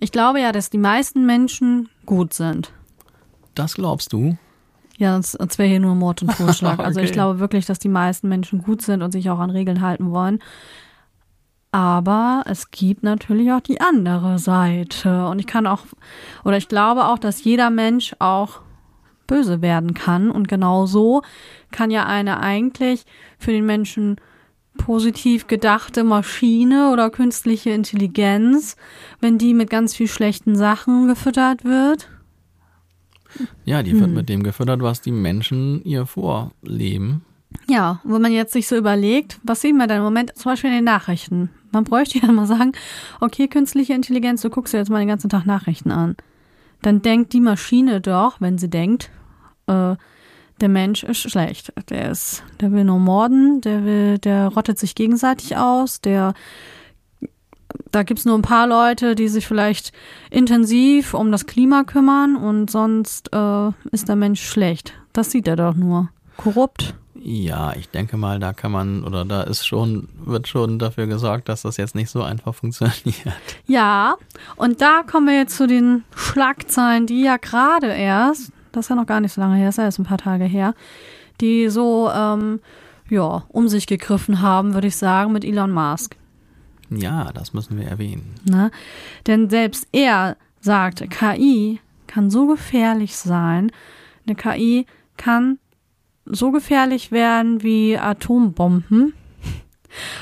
Ich glaube ja, dass die meisten Menschen gut sind. Das glaubst du? Ja, es wäre hier nur Mord und Totschlag. okay. Also ich glaube wirklich, dass die meisten Menschen gut sind und sich auch an Regeln halten wollen. Aber es gibt natürlich auch die andere Seite. Und ich kann auch, oder ich glaube auch, dass jeder Mensch auch böse werden kann. Und genau so kann ja eine eigentlich für den Menschen positiv gedachte Maschine oder künstliche Intelligenz, wenn die mit ganz viel schlechten Sachen gefüttert wird, ja, die wird hm. mit dem gefüttert, was die Menschen ihr vorleben. Ja, wo man jetzt sich so überlegt, was sehen wir denn im Moment, zum Beispiel in den Nachrichten. Man bräuchte ja mal sagen, okay, künstliche Intelligenz, du guckst dir jetzt mal den ganzen Tag Nachrichten an. Dann denkt die Maschine doch, wenn sie denkt, äh, der Mensch ist schlecht. Der ist, der will nur morden, der will, der rottet sich gegenseitig aus, der da gibt's nur ein paar Leute, die sich vielleicht intensiv um das Klima kümmern und sonst äh, ist der Mensch schlecht. Das sieht er doch nur. Korrupt. Ja, ich denke mal, da kann man oder da ist schon, wird schon dafür gesorgt, dass das jetzt nicht so einfach funktioniert. Ja, und da kommen wir jetzt zu den Schlagzeilen, die ja gerade erst, das ist ja noch gar nicht so lange her, das ist ja erst ein paar Tage her, die so ähm, ja, um sich gegriffen haben, würde ich sagen, mit Elon Musk. Ja, das müssen wir erwähnen. Na? Denn selbst er sagt, KI kann so gefährlich sein. Eine KI kann so gefährlich werden wie Atombomben.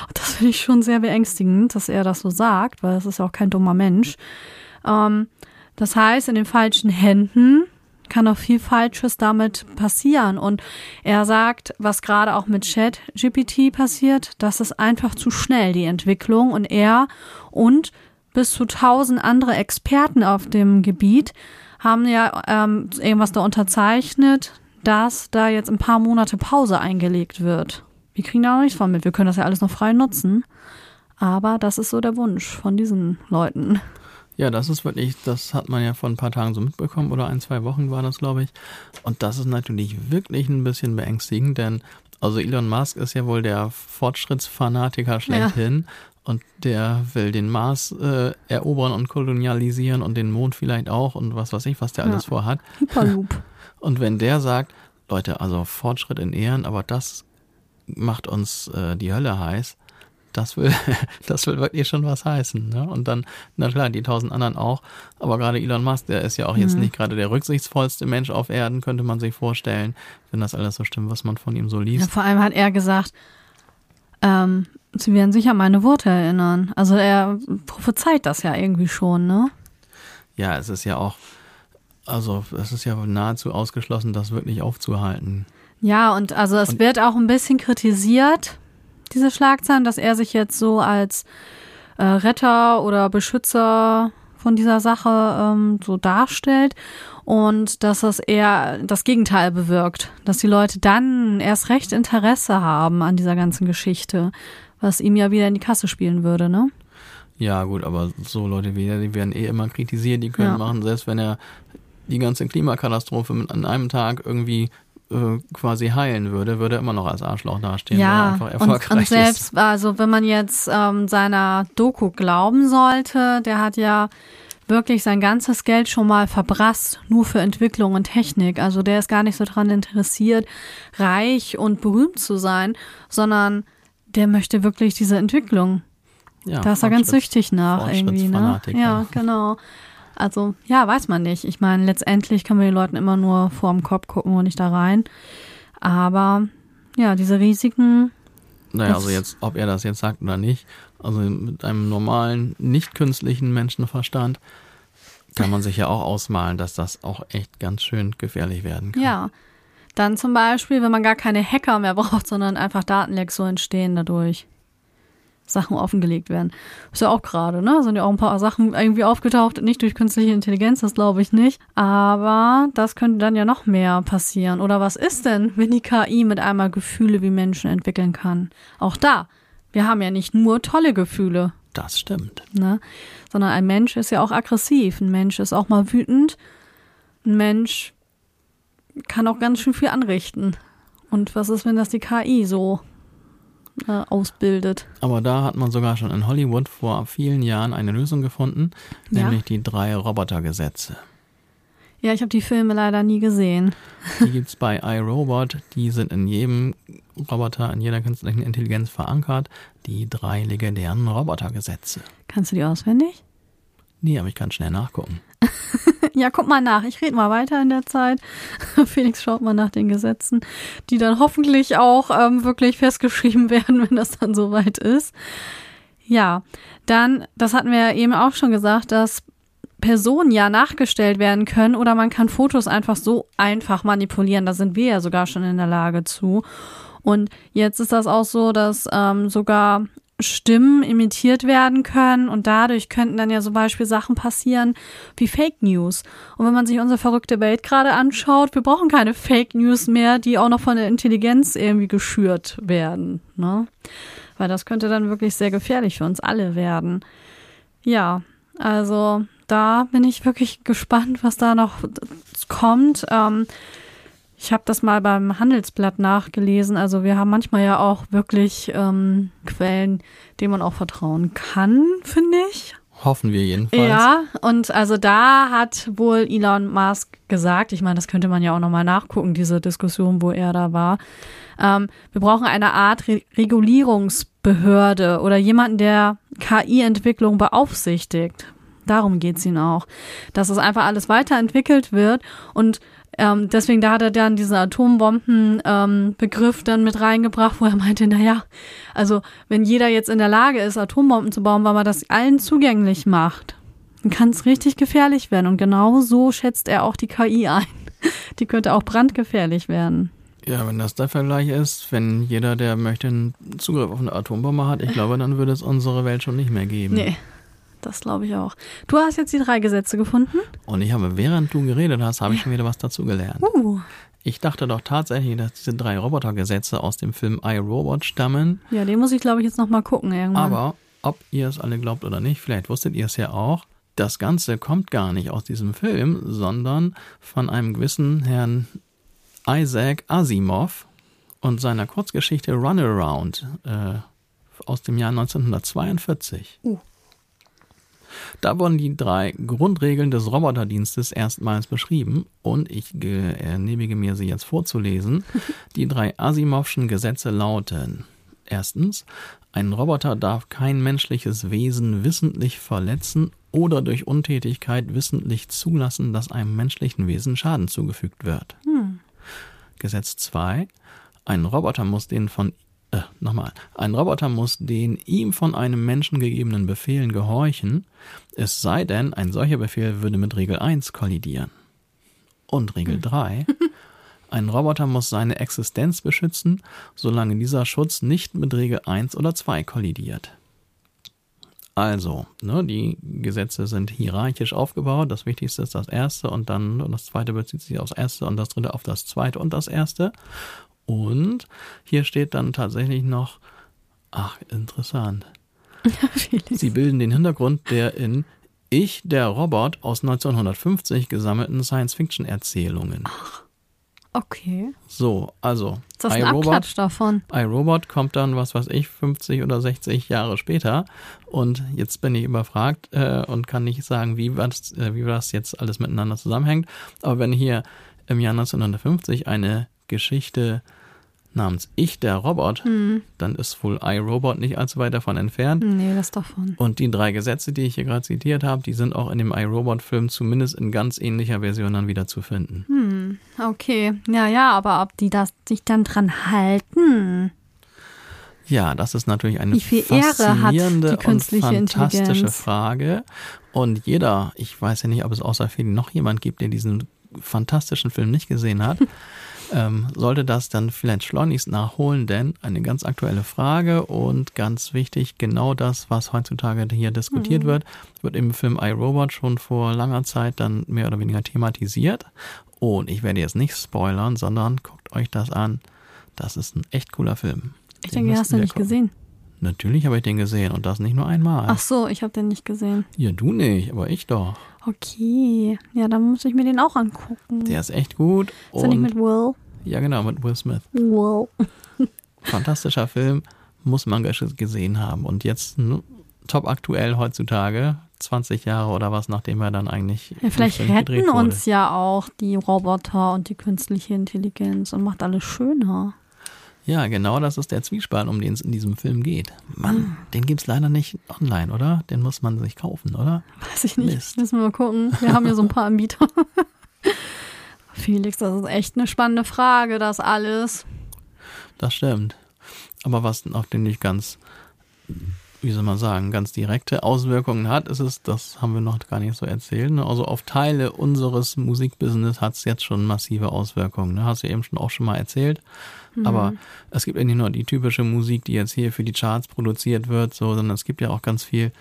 Und das finde ich schon sehr beängstigend, dass er das so sagt, weil es ist ja auch kein dummer Mensch. Ähm, das heißt, in den falschen Händen kann auch viel Falsches damit passieren. Und er sagt, was gerade auch mit Chat GPT passiert, das ist einfach zu schnell, die Entwicklung. Und er und bis zu tausend andere Experten auf dem Gebiet haben ja ähm, irgendwas da unterzeichnet, dass da jetzt ein paar Monate Pause eingelegt wird. Wir kriegen da noch nichts von mit. Wir können das ja alles noch frei nutzen. Aber das ist so der Wunsch von diesen Leuten. Ja, das ist wirklich, das hat man ja vor ein paar Tagen so mitbekommen oder ein, zwei Wochen war das, glaube ich. Und das ist natürlich wirklich ein bisschen beängstigend, denn also Elon Musk ist ja wohl der Fortschrittsfanatiker schlechthin. Ja. Und der will den Mars äh, erobern und kolonialisieren und den Mond vielleicht auch und was weiß ich, was der ja. alles vorhat. Hyperloop. Und wenn der sagt, Leute, also Fortschritt in Ehren, aber das macht uns äh, die Hölle heiß. Das will, das will wirklich schon was heißen. Ne? Und dann, na klar, die tausend anderen auch. Aber gerade Elon Musk, der ist ja auch jetzt Mhm. nicht gerade der rücksichtsvollste Mensch auf Erden, könnte man sich vorstellen, wenn das alles so stimmt, was man von ihm so Ja, liest. vor allem hat er gesagt, ähm, sie werden sich an meine Worte erinnern. Also er prophezeit das ja irgendwie schon, ne? Ja, es ist ja auch, also es ist ja nahezu ausgeschlossen, das wirklich aufzuhalten. Ja, und also es Und- wird auch ein bisschen kritisiert, diese Schlagzeilen, dass er sich jetzt so als äh, Retter oder Beschützer von dieser Sache ähm, so darstellt und dass das eher das Gegenteil bewirkt, dass die Leute dann erst recht Interesse haben an dieser ganzen Geschichte, was ihm ja wieder in die Kasse spielen würde, ne? Ja, gut, aber so Leute wie er, die werden eh immer kritisiert, die können Ja. machen, selbst wenn er die ganze Klimakatastrophe mit an einem Tag irgendwie äh, quasi heilen würde, würde er immer noch als Arschloch dastehen, weil er Ja, einfach und, erfolgreich und ist. selbst, also wenn man jetzt ähm, seiner Doku glauben sollte, der hat ja wirklich sein ganzes Geld schon mal verbrasst, nur für Entwicklung und Technik. Also der ist gar nicht so dran interessiert, reich und berühmt zu sein, sondern der möchte wirklich diese Entwicklung. Ja, da ist er ganz süchtig nach irgendwie, ne? Ja, genau. Also, ja, weiß man nicht. Ich meine, letztendlich können wir den Leuten immer nur vorm Kopf gucken und nicht da rein. Aber ja, diese Risiken, Naja, also jetzt, ob er das jetzt sagt oder nicht, also mit einem normalen, nicht künstlichen Menschenverstand kann man sich ja auch ausmalen, dass das auch echt ganz schön gefährlich werden kann. Ja. Dann zum Beispiel, wenn man gar keine Hacker mehr braucht, sondern einfach Datenlecks so entstehen dadurch. Sachen offengelegt werden. Ist ja auch gerade, ne? Sind ja auch ein paar Sachen irgendwie aufgetaucht, nicht durch künstliche Intelligenz, das glaube ich nicht. Aber das könnte dann ja noch mehr passieren. Oder was ist denn, wenn die KI mit einmal Gefühle wie Menschen entwickeln kann? Auch da. Wir haben ja nicht nur tolle Gefühle, Das stimmt. ne? Sondern ein Mensch ist ja auch aggressiv. Ein Mensch ist auch mal wütend. Ein Mensch kann auch ganz schön viel anrichten. Und was ist, wenn das die KI so äh, ausbildet? Aber da hat man sogar schon in Hollywood vor vielen Jahren eine Lösung gefunden, Ja. nämlich die drei Robotergesetze. Ja, ich habe die Filme leider nie gesehen. Die gibt's bei iRobot, die sind in jedem Roboter, in jeder künstlichen Intelligenz verankert. Die drei legendären Robotergesetze. Kannst du die auswendig? Nee, aber ich kann schnell nachgucken. Ja, guck mal nach. Ich rede mal weiter in der Zeit. Felix schaut mal nach den Gesetzen, die dann hoffentlich auch ähm, wirklich festgeschrieben werden, wenn das dann soweit ist. Ja, dann, das hatten wir eben auch schon gesagt, dass Personen ja nachgestellt werden können oder man kann Fotos einfach so einfach manipulieren. Da sind wir ja sogar schon in der Lage zu. Und jetzt ist das auch so, dass ähm, sogar Stimmen imitiert werden können und dadurch könnten dann ja zum Beispiel Sachen passieren wie Fake News. Und wenn man sich unsere verrückte Welt gerade anschaut, wir brauchen keine Fake News mehr, die auch noch von der Intelligenz irgendwie geschürt werden. Ne? Weil das könnte dann wirklich sehr gefährlich für uns alle werden. Ja, also da bin ich wirklich gespannt, was da noch kommt. Ähm, ich habe das mal beim Handelsblatt nachgelesen. Also wir haben manchmal ja auch wirklich ähm, Quellen, denen man auch vertrauen kann, finde ich. Hoffen wir jedenfalls. Ja, und also da hat wohl Elon Musk gesagt, ich meine, das könnte man ja auch nochmal nachgucken, diese Diskussion, wo er da war. Ähm, wir brauchen eine Art Re Regulierungsbehörde oder jemanden, der KI-Entwicklung beaufsichtigt. Darum geht's ihm auch. Dass es einfach alles weiterentwickelt wird und ähm, deswegen, da hat er dann diesen Atombomben-Begriff dann mit reingebracht, wo er meinte, naja, also wenn jeder jetzt in der Lage ist, Atombomben zu bauen, weil man das allen zugänglich macht, dann kann es richtig gefährlich werden. Und genau so schätzt er auch die KI ein. Die könnte auch brandgefährlich werden. Ja, wenn das der Vergleich ist, wenn jeder, der möchte, einen Zugriff auf eine Atombombe hat, ich glaube, dann würde es unsere Welt schon nicht mehr geben. Nee, das glaube ich auch. Du hast jetzt die drei Gesetze gefunden? Und ich habe, während du geredet hast, habe ich schon wieder was dazugelernt. Uh, Ich dachte doch tatsächlich, dass diese drei Robotergesetze aus dem Film iRobot stammen. ja, den muss ich, glaube ich, jetzt nochmal gucken irgendwann. Aber ob ihr es alle glaubt oder nicht, vielleicht wusstet ihr es ja auch, das Ganze kommt gar nicht aus diesem Film, sondern von einem gewissen Herrn Isaac Asimov und seiner Kurzgeschichte Runaround äh, aus dem Jahr 1942. Uh. Da wurden die drei Grundregeln des Roboterdienstes erstmals beschrieben und ich genehmige mir sie jetzt vorzulesen. Die drei Asimovschen Gesetze lauten. Erstens, ein Roboter darf kein menschliches Wesen wissentlich verletzen oder durch Untätigkeit wissentlich zulassen, dass einem menschlichen Wesen Schaden zugefügt wird. Hm. Gesetz 2. Ein Roboter muss den von äh, nochmal. Ein Roboter muss den ihm von einem Menschen gegebenen Befehlen gehorchen, es sei denn, ein solcher Befehl würde mit Regel 1 kollidieren. Und Regel 3. Hm. Ein Roboter muss seine Existenz beschützen, solange dieser Schutz nicht mit Regel 1 oder 2 kollidiert. Also, ne, die Gesetze sind hierarchisch aufgebaut. Das Wichtigste ist das erste und dann und das zweite bezieht sich aufs erste und das dritte auf das zweite und das erste. Und hier steht dann tatsächlich noch, ach, interessant. Sie bilden den Hintergrund der in Ich, der Robot aus 1950 gesammelten Science-Fiction-Erzählungen. Ach. Okay. So, also. Ist das ein Abklatsch davon? iRobot kommt dann, was weiß ich, 50 oder 60 Jahre später. Und jetzt bin ich überfragt äh, und kann nicht sagen, wie, was, äh, wie das jetzt alles miteinander zusammenhängt. Aber wenn hier im Jahr 1950 eine Geschichte namens Ich, der Robot, hm. dann ist wohl iRobot nicht allzu weit davon entfernt. Nee, das davon. Und die drei Gesetze, die ich hier gerade zitiert habe, die sind auch in dem iRobot-Film zumindest in ganz ähnlicher Version dann wieder zu finden. Hm, okay. Ja, ja, aber ob die das sich dann dran halten? Ja, das ist natürlich eine faszinierende und fantastische Frage. Und jeder, ich weiß ja nicht, ob es außer Feli noch jemand gibt, der diesen fantastischen Film nicht gesehen hat, ähm, sollte das dann vielleicht schleunigst nachholen, denn eine ganz aktuelle Frage und ganz wichtig, genau das, was heutzutage hier diskutiert mhm. wird, wird im Film iRobot schon vor langer Zeit dann mehr oder weniger thematisiert. Und ich werde jetzt nicht spoilern, sondern guckt euch das an. Das ist ein echt cooler Film. Ich den denke, hast du nicht gucken. gesehen. Natürlich habe ich den gesehen und das nicht nur einmal. Ach so, ich habe den nicht gesehen. Ja, du nicht, aber ich doch. Okay, ja, dann muss ich mir den auch angucken. Der ist echt gut. Ist er nicht mit Will? Ja, genau, mit Will Smith. Wow. Fantastischer Film, muss man gesehen haben. Und jetzt top aktuell heutzutage, 20 Jahre oder was, nachdem er dann eigentlich. Ja, vielleicht retten uns ja auch die Roboter und die künstliche Intelligenz und macht alles schöner. Ja, genau das ist der Zwiespalt, um den es in diesem Film geht. Mann, mhm. den gibt es leider nicht online, oder? Den muss man sich kaufen, oder? Weiß ich nicht. Mist. Müssen wir mal gucken. Wir haben ja so ein paar Anbieter. Felix, das ist echt eine spannende Frage, das alles. Das stimmt. Aber was auf den nicht ganz, wie soll man sagen, ganz direkte Auswirkungen hat, ist es, das haben wir noch gar nicht so erzählt. Ne? Also auf Teile unseres Musikbusiness hat es jetzt schon massive Auswirkungen. Ne? Hast du eben schon auch schon mal erzählt. Mhm. Aber es gibt ja nicht nur die typische Musik, die jetzt hier für die Charts produziert wird, so, sondern es gibt ja auch ganz viel,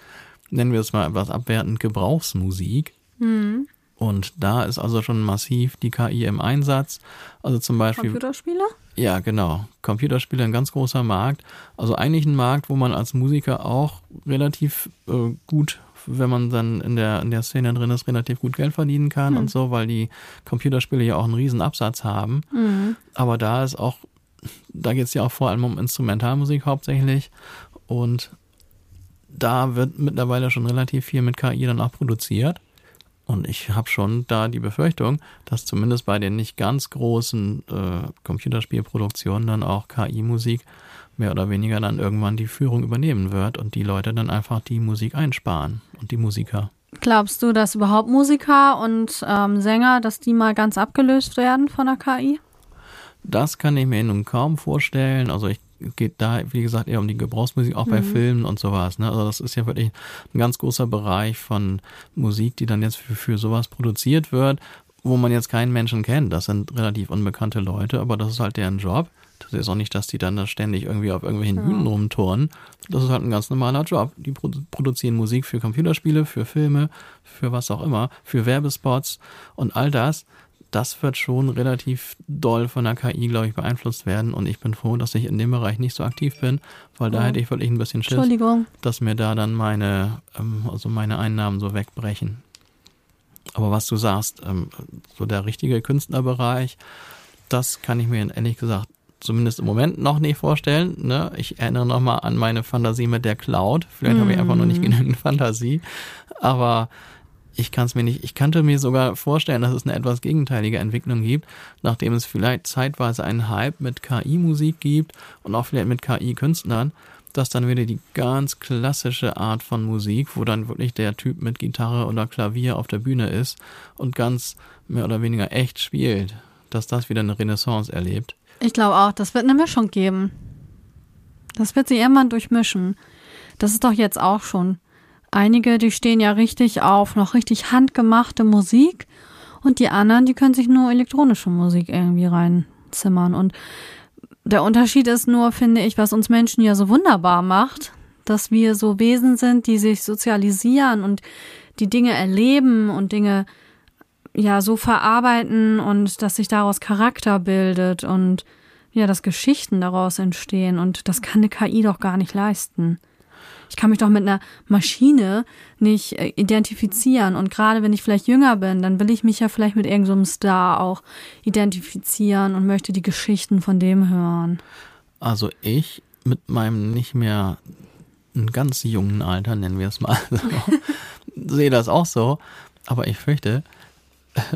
nennen wir es mal etwas abwertend, Gebrauchsmusik. Mhm. Und da ist also schon massiv die KI im Einsatz. Also zum Beispiel. Computerspiele? Ja, genau. Computerspiele ein ganz großer Markt. Also eigentlich ein Markt, wo man als Musiker auch relativ äh, gut, wenn man dann in der, in der Szene drin ist, relativ gut Geld verdienen kann mhm. und so, weil die Computerspiele ja auch einen riesen Absatz haben. Mhm. Aber da ist auch da geht es ja auch vor allem um Instrumentalmusik hauptsächlich. Und da wird mittlerweile schon relativ viel mit KI dann auch produziert. Und ich habe schon da die Befürchtung, dass zumindest bei den nicht ganz großen äh, Computerspielproduktionen dann auch KI-Musik mehr oder weniger dann irgendwann die Führung übernehmen wird und die Leute dann einfach die Musik einsparen und die Musiker. Glaubst du, dass überhaupt Musiker und ähm, Sänger, dass die mal ganz abgelöst werden von der KI? Das kann ich mir nun kaum vorstellen. Also ich geht da, wie gesagt, eher um die Gebrauchsmusik, auch mhm. bei Filmen und sowas. Ne? Also das ist ja wirklich ein ganz großer Bereich von Musik, die dann jetzt für, für sowas produziert wird, wo man jetzt keinen Menschen kennt. Das sind relativ unbekannte Leute, aber das ist halt deren Job. Das ist auch nicht, dass die dann da ständig irgendwie auf irgendwelchen ja. Bühnen rumtouren. Das ist halt ein ganz normaler Job. Die produzieren Musik für Computerspiele, für Filme, für was auch immer, für Werbespots und all das das wird schon relativ doll von der KI, glaube ich, beeinflusst werden. Und ich bin froh, dass ich in dem Bereich nicht so aktiv bin, weil da oh. hätte ich wirklich ein bisschen Schiss, dass mir da dann meine, ähm, also meine Einnahmen so wegbrechen. Aber was du sagst, ähm, so der richtige Künstlerbereich, das kann ich mir ehrlich gesagt zumindest im Moment noch nicht vorstellen. Ne? Ich erinnere nochmal an meine Fantasie mit der Cloud. Vielleicht mm. habe ich einfach noch nicht genügend Fantasie. Aber ich kann es mir nicht, ich könnte mir sogar vorstellen, dass es eine etwas gegenteilige Entwicklung gibt, nachdem es vielleicht zeitweise einen Hype mit KI-Musik gibt und auch vielleicht mit KI-Künstlern, dass dann wieder die ganz klassische Art von Musik, wo dann wirklich der Typ mit Gitarre oder Klavier auf der Bühne ist und ganz mehr oder weniger echt spielt, dass das wieder eine Renaissance erlebt. Ich glaube auch, das wird eine Mischung geben. Das wird sich irgendwann durchmischen. Das ist doch jetzt auch schon. Einige, die stehen ja richtig auf noch richtig handgemachte Musik und die anderen, die können sich nur elektronische Musik irgendwie reinzimmern. Und der Unterschied ist nur, finde ich, was uns Menschen ja so wunderbar macht, dass wir so Wesen sind, die sich sozialisieren und die Dinge erleben und Dinge ja so verarbeiten und dass sich daraus Charakter bildet und ja, dass Geschichten daraus entstehen und das kann eine KI doch gar nicht leisten. Ich kann mich doch mit einer Maschine nicht äh, identifizieren. Und gerade wenn ich vielleicht jünger bin, dann will ich mich ja vielleicht mit irgendeinem so Star auch identifizieren und möchte die Geschichten von dem hören. Also ich mit meinem nicht mehr ganz jungen Alter, nennen wir es mal so, sehe das auch so. Aber ich fürchte,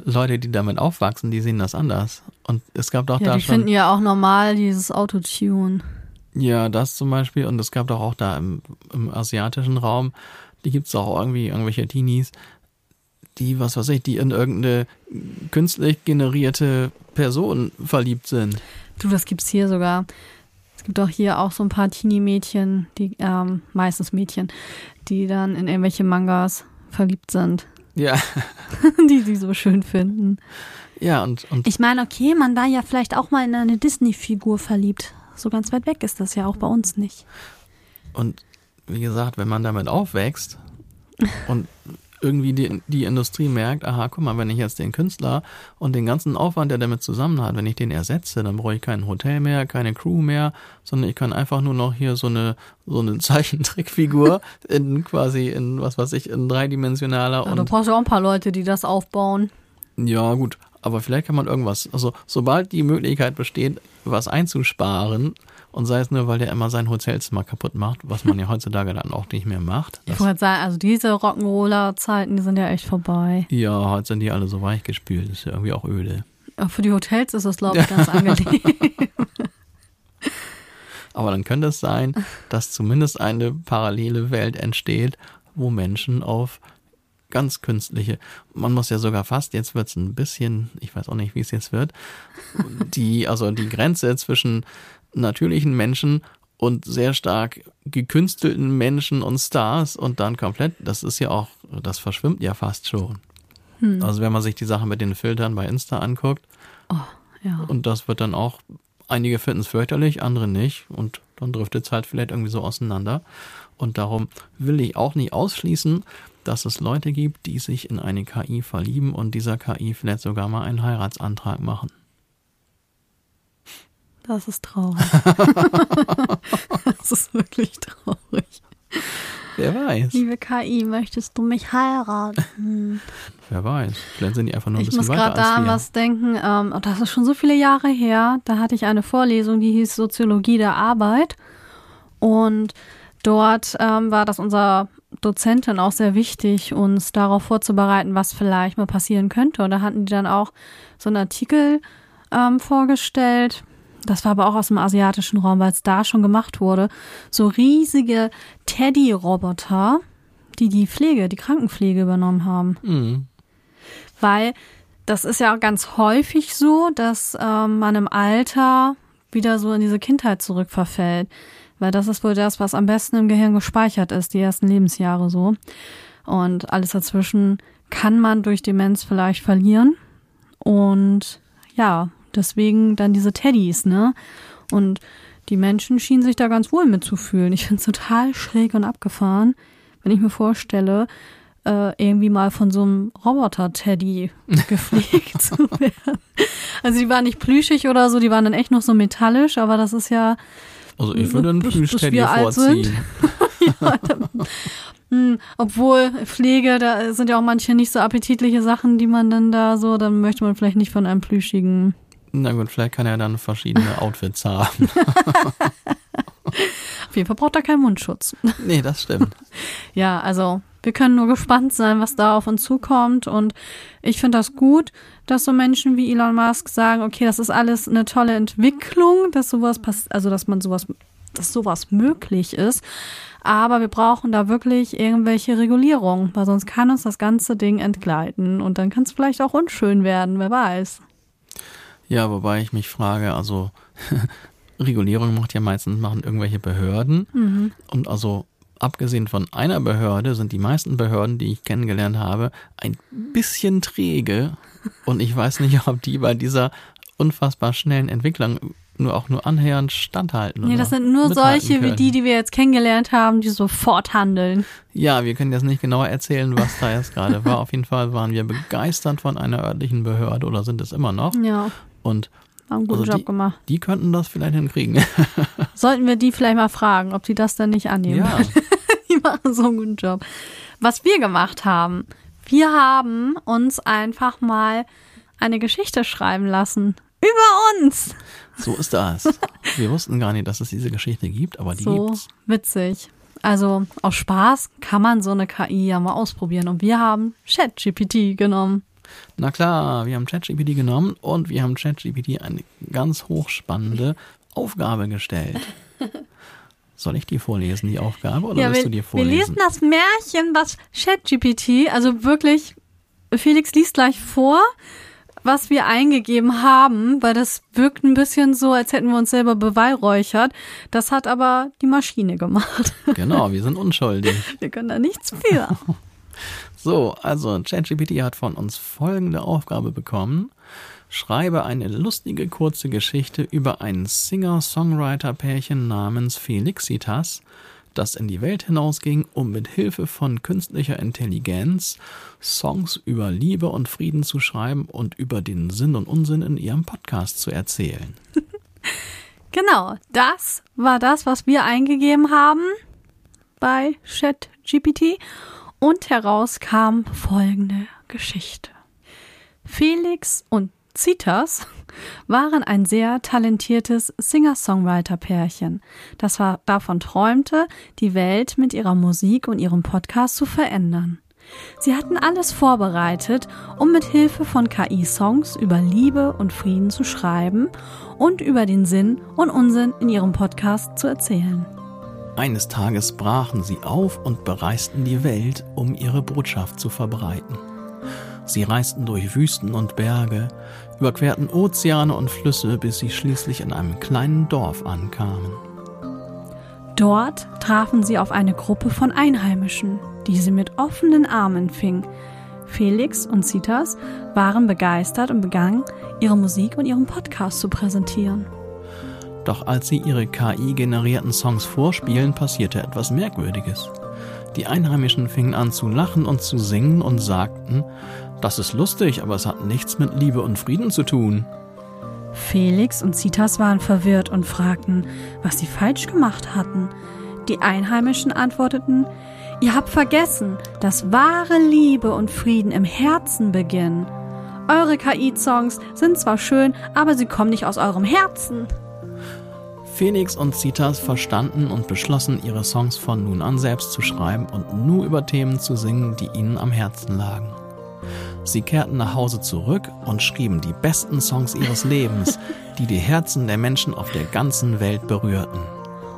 Leute, die damit aufwachsen, die sehen das anders. Und es gab doch ja, da die schon. Die finden ja auch normal dieses Autotune. Ja, das zum Beispiel. Und es gab doch auch da im, im asiatischen Raum, die gibt es auch irgendwie, irgendwelche Teenies, die, was weiß ich, die in irgendeine künstlich generierte Person verliebt sind. Du, das gibt's hier sogar. Es gibt auch hier auch so ein paar Teenie-Mädchen, die, ähm, meistens Mädchen, die dann in irgendwelche Mangas verliebt sind. Ja. die sie so schön finden. Ja, und, und. Ich meine, okay, man war ja vielleicht auch mal in eine Disney-Figur verliebt. So ganz weit weg ist das ja auch bei uns nicht. Und wie gesagt, wenn man damit aufwächst und irgendwie die, die Industrie merkt, aha, guck mal, wenn ich jetzt den Künstler und den ganzen Aufwand, der damit zusammen hat, wenn ich den ersetze, dann brauche ich kein Hotel mehr, keine Crew mehr, sondern ich kann einfach nur noch hier so eine, so eine Zeichentrickfigur in quasi in, was weiß ich, in dreidimensionaler. Ja, und du brauchst ja auch ein paar Leute, die das aufbauen. Ja, gut. Aber vielleicht kann man irgendwas, also sobald die Möglichkeit besteht, was einzusparen, und sei es nur, weil der immer sein Hotelzimmer kaputt macht, was man ja heutzutage dann auch nicht mehr macht. Ich wollte sagen, also diese Rock'n'Roller-Zeiten, die sind ja echt vorbei. Ja, heute sind die alle so weich gespült, ist ja irgendwie auch öde. Auch für die Hotels ist das, glaube ich, ganz angenehm. Aber dann könnte es sein, dass zumindest eine parallele Welt entsteht, wo Menschen auf ganz künstliche, man muss ja sogar fast, jetzt wird es ein bisschen, ich weiß auch nicht, wie es jetzt wird, die, also die Grenze zwischen natürlichen Menschen und sehr stark gekünstelten Menschen und Stars und dann komplett, das ist ja auch, das verschwimmt ja fast schon. Hm. Also wenn man sich die Sachen mit den Filtern bei Insta anguckt, oh, ja. und das wird dann auch, einige finden es fürchterlich, andere nicht und dann driftet es halt vielleicht irgendwie so auseinander. Und darum will ich auch nicht ausschließen, dass es Leute gibt, die sich in eine KI verlieben und dieser KI vielleicht sogar mal einen Heiratsantrag machen. Das ist traurig. das ist wirklich traurig. Wer weiß. Liebe KI, möchtest du mich heiraten? Wer weiß. Vielleicht sind die einfach nur ein ich bisschen weiter Ich muss gerade da an was denken. Ähm, das ist schon so viele Jahre her. Da hatte ich eine Vorlesung, die hieß Soziologie der Arbeit. Und dort ähm, war das unser Dozentin auch sehr wichtig, uns darauf vorzubereiten, was vielleicht mal passieren könnte. Und da hatten die dann auch so einen Artikel ähm, vorgestellt das war aber auch aus dem asiatischen Raum, weil es da schon gemacht wurde. So riesige Teddy-Roboter, die die Pflege, die Krankenpflege übernommen haben. Mhm. Weil das ist ja ganz häufig so, dass ähm, man im Alter wieder so in diese Kindheit zurückverfällt. Weil das ist wohl das, was am besten im Gehirn gespeichert ist, die ersten Lebensjahre so. Und alles dazwischen kann man durch Demenz vielleicht verlieren. Und ja, Deswegen dann diese Teddys, ne? Und die Menschen schienen sich da ganz wohl mitzufühlen. Ich finde es total schräg und abgefahren, wenn ich mir vorstelle, äh, irgendwie mal von so einem Roboter-Teddy gepflegt zu werden. Also die waren nicht plüschig oder so, die waren dann echt noch so metallisch, aber das ist ja. Also ich würde einen Plüsch-Teddy vorziehen. ja, hm, obwohl Pflege, da sind ja auch manche nicht so appetitliche Sachen, die man dann da so, dann möchte man vielleicht nicht von einem plüschigen Na gut, vielleicht kann er dann verschiedene Outfits haben. Auf jeden Fall braucht er keinen Mundschutz. nee, das stimmt. Ja, also wir können nur gespannt sein, was da auf uns zukommt. Und ich finde das gut, dass so Menschen wie Elon Musk sagen, okay, das ist alles eine tolle Entwicklung, dass sowas passiert, also dass man sowas, dass sowas möglich ist. Aber wir brauchen da wirklich irgendwelche Regulierungen, weil sonst kann uns das ganze Ding entgleiten. Und dann kann es vielleicht auch unschön werden, wer weiß. Ja, wobei ich mich frage, also Regulierung macht ja meistens machen irgendwelche Behörden. Mhm. Und also abgesehen von einer Behörde sind die meisten Behörden, die ich kennengelernt habe, ein bisschen träge. Und ich weiß nicht, ob die bei dieser unfassbar schnellen Entwicklung nur auch nur annähernd standhalten. Nee, das sind nur solche wie die, die wir jetzt kennengelernt haben, die sofort handeln. Ja, wir können jetzt nicht genauer erzählen, was da jetzt gerade war. Auf jeden Fall waren wir begeistert von einer örtlichen Behörde oder sind es immer noch. Ja. Und haben einen guten also Job die, gemacht. Die könnten das vielleicht hinkriegen. Sollten wir die vielleicht mal fragen, ob die das dann nicht annehmen. Ja. machen so einen guten Job. Was wir gemacht haben, wir haben uns einfach mal eine Geschichte schreiben lassen. Über uns. So ist das. Wir wussten gar nicht, dass es diese Geschichte gibt, aber die so gibt's. witzig. Also aus Spaß kann man so eine KI ja mal ausprobieren. Und wir haben ChatGPT genommen. Na klar, wir haben ChatGPT genommen und wir haben ChatGPT eine ganz hochspannende Aufgabe gestellt. Soll ich die vorlesen, die Aufgabe, oder ja, willst wir, du die wir vorlesen? lesen das Märchen, was ChatGPT, also wirklich, Felix liest gleich vor, was wir eingegeben haben, weil das wirkt ein bisschen so, als hätten wir uns selber beweihräuchert. Das hat aber die Maschine gemacht. Genau, wir sind unschuldig. Wir können da nichts für. So, also ChatGPT hat von uns folgende Aufgabe bekommen. Schreibe eine lustige kurze Geschichte über ein Singer-Songwriter-Pärchen namens Felixitas, das in die Welt hinausging, um mit Hilfe von künstlicher Intelligenz Songs über Liebe und Frieden zu schreiben und über den Sinn und Unsinn in ihrem Podcast zu erzählen. Genau, das war das, was wir eingegeben haben bei ChatGPT und heraus kam folgende Geschichte. Felix und Zitas waren ein sehr talentiertes Singer-Songwriter-Pärchen, das davon träumte, die Welt mit ihrer Musik und ihrem Podcast zu verändern. Sie hatten alles vorbereitet, um mit Hilfe von KI-Songs über Liebe und Frieden zu schreiben und über den Sinn und Unsinn in ihrem Podcast zu erzählen. Eines Tages brachen sie auf und bereisten die Welt, um ihre Botschaft zu verbreiten. Sie reisten durch Wüsten und Berge, überquerten Ozeane und Flüsse, bis sie schließlich in einem kleinen Dorf ankamen. Dort trafen sie auf eine Gruppe von Einheimischen, die sie mit offenen Armen fing. Felix und Citas waren begeistert und begannen, ihre Musik und ihren Podcast zu präsentieren. Doch als sie ihre KI-generierten Songs vorspielen, passierte etwas Merkwürdiges. Die Einheimischen fingen an zu lachen und zu singen und sagten, das ist lustig, aber es hat nichts mit Liebe und Frieden zu tun. Felix und Citas waren verwirrt und fragten, was sie falsch gemacht hatten. Die Einheimischen antworteten, ihr habt vergessen, dass wahre Liebe und Frieden im Herzen beginnen. Eure KI-Songs sind zwar schön, aber sie kommen nicht aus eurem Herzen. Felix und Citas verstanden und beschlossen, ihre Songs von nun an selbst zu schreiben und nur über Themen zu singen, die ihnen am Herzen lagen. Sie kehrten nach Hause zurück und schrieben die besten Songs ihres Lebens, die die Herzen der Menschen auf der ganzen Welt berührten.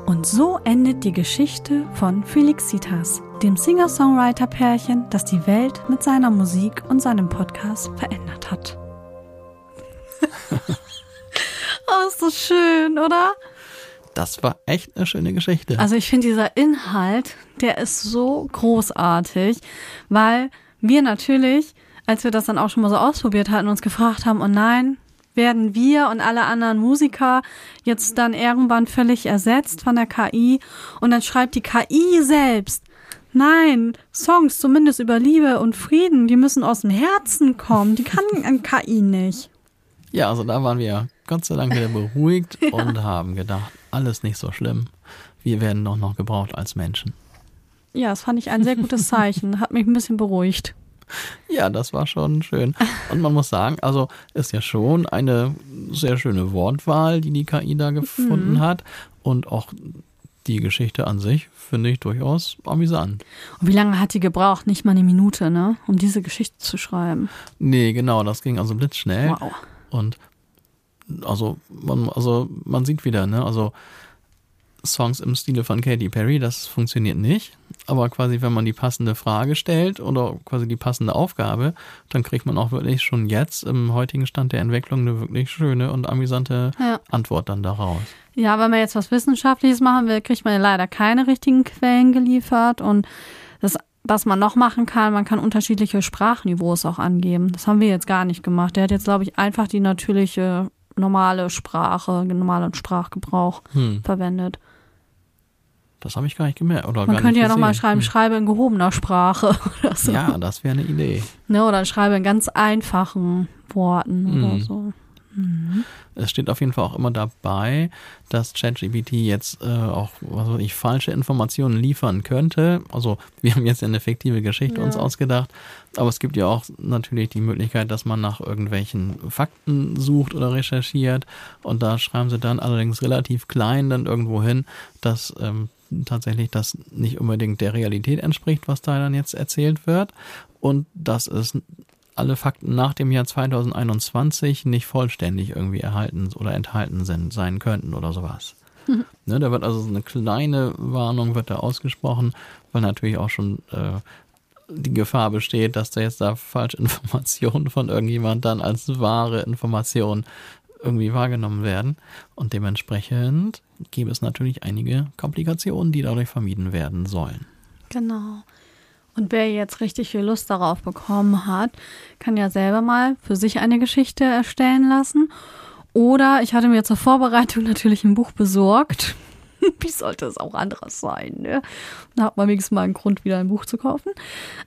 Und so endet die Geschichte von Felixitas, dem Singer-Songwriter-Pärchen, das die Welt mit seiner Musik und seinem Podcast verändert hat. oh, ist das schön, oder? Das war echt eine schöne Geschichte. Also ich finde dieser Inhalt, der ist so großartig, weil wir natürlich, als wir das dann auch schon mal so ausprobiert hatten, uns gefragt haben, oh nein, werden wir und alle anderen Musiker jetzt dann irgendwann völlig ersetzt von der KI und dann schreibt die KI selbst. Nein, Songs zumindest über Liebe und Frieden, die müssen aus dem Herzen kommen. Die kann ein KI nicht. Ja, also da waren wir Gott sei Dank wieder beruhigt ja. und haben gedacht, alles nicht so schlimm. Wir werden doch noch gebraucht als Menschen. Ja, das fand ich ein sehr gutes Zeichen. Hat mich ein bisschen beruhigt. Ja, das war schon schön. Und man muss sagen, also ist ja schon eine sehr schöne Wortwahl, die die KI da gefunden mhm. hat. Und auch die Geschichte an sich finde ich durchaus amüsant. Und wie lange hat die gebraucht? Nicht mal eine Minute, ne? Um diese Geschichte zu schreiben. Nee, genau, das ging also blitzschnell. Wow. Und also man, also man sieht wieder, ne? Also Songs im Stile von Katy Perry, das funktioniert nicht. Aber quasi, wenn man die passende Frage stellt oder quasi die passende Aufgabe, dann kriegt man auch wirklich schon jetzt im heutigen Stand der Entwicklung eine wirklich schöne und amüsante ja. Antwort dann daraus. Ja, wenn man jetzt was Wissenschaftliches machen will, kriegt man ja leider keine richtigen Quellen geliefert und das was man noch machen kann, man kann unterschiedliche Sprachniveaus auch angeben. Das haben wir jetzt gar nicht gemacht. Der hat jetzt, glaube ich, einfach die natürliche normale Sprache, normalen Sprachgebrauch hm. verwendet. Das habe ich gar nicht gemerkt. Oder Man könnte ja nochmal schreiben, hm. schreibe in gehobener Sprache oder so. Ja, das wäre eine Idee. Ne, oder schreibe in ganz einfachen Worten hm. oder so. Mhm. Es steht auf jeden Fall auch immer dabei, dass ChatGPT jetzt äh, auch was weiß ich, falsche Informationen liefern könnte. Also wir haben jetzt eine fiktive Geschichte ja. uns ausgedacht, aber es gibt ja auch natürlich die Möglichkeit, dass man nach irgendwelchen Fakten sucht oder recherchiert und da schreiben sie dann allerdings relativ klein dann irgendwo hin, dass ähm, tatsächlich das nicht unbedingt der Realität entspricht, was da dann jetzt erzählt wird und dass es alle Fakten nach dem Jahr 2021 nicht vollständig irgendwie erhalten oder enthalten sind, sein könnten oder sowas. Mhm. Ne, da wird also so eine kleine Warnung wird da ausgesprochen, weil natürlich auch schon äh, die Gefahr besteht, dass da jetzt da Falschinformationen von irgendjemand dann als wahre Information irgendwie wahrgenommen werden. Und dementsprechend gäbe es natürlich einige Komplikationen, die dadurch vermieden werden sollen. Genau. Und wer jetzt richtig viel Lust darauf bekommen hat, kann ja selber mal für sich eine Geschichte erstellen lassen. Oder ich hatte mir zur Vorbereitung natürlich ein Buch besorgt. Wie sollte es auch anderes sein? Ne? Da hat man wenigstens mal einen Grund, wieder ein Buch zu kaufen.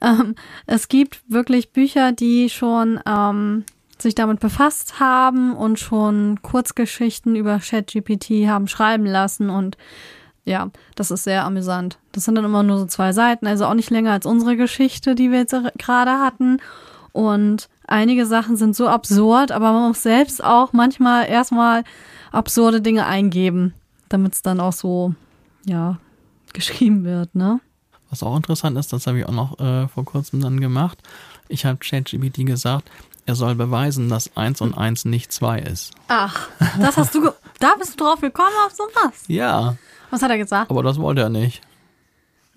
Ähm, es gibt wirklich Bücher, die schon ähm, sich damit befasst haben und schon Kurzgeschichten über ChatGPT haben schreiben lassen und ja, das ist sehr amüsant. Das sind dann immer nur so zwei Seiten, also auch nicht länger als unsere Geschichte, die wir jetzt gerade hatten. Und einige Sachen sind so absurd, aber man muss selbst auch manchmal erstmal absurde Dinge eingeben, damit es dann auch so, ja, geschrieben wird, ne? Was auch interessant ist, das habe ich auch noch äh, vor kurzem dann gemacht. Ich habe ChatGPT gesagt, er soll beweisen, dass 1 und 1 nicht 2 ist. Ach, das hast du, da bist du drauf gekommen auf sowas? Ja. Was hat er gesagt? Aber das wollte er nicht.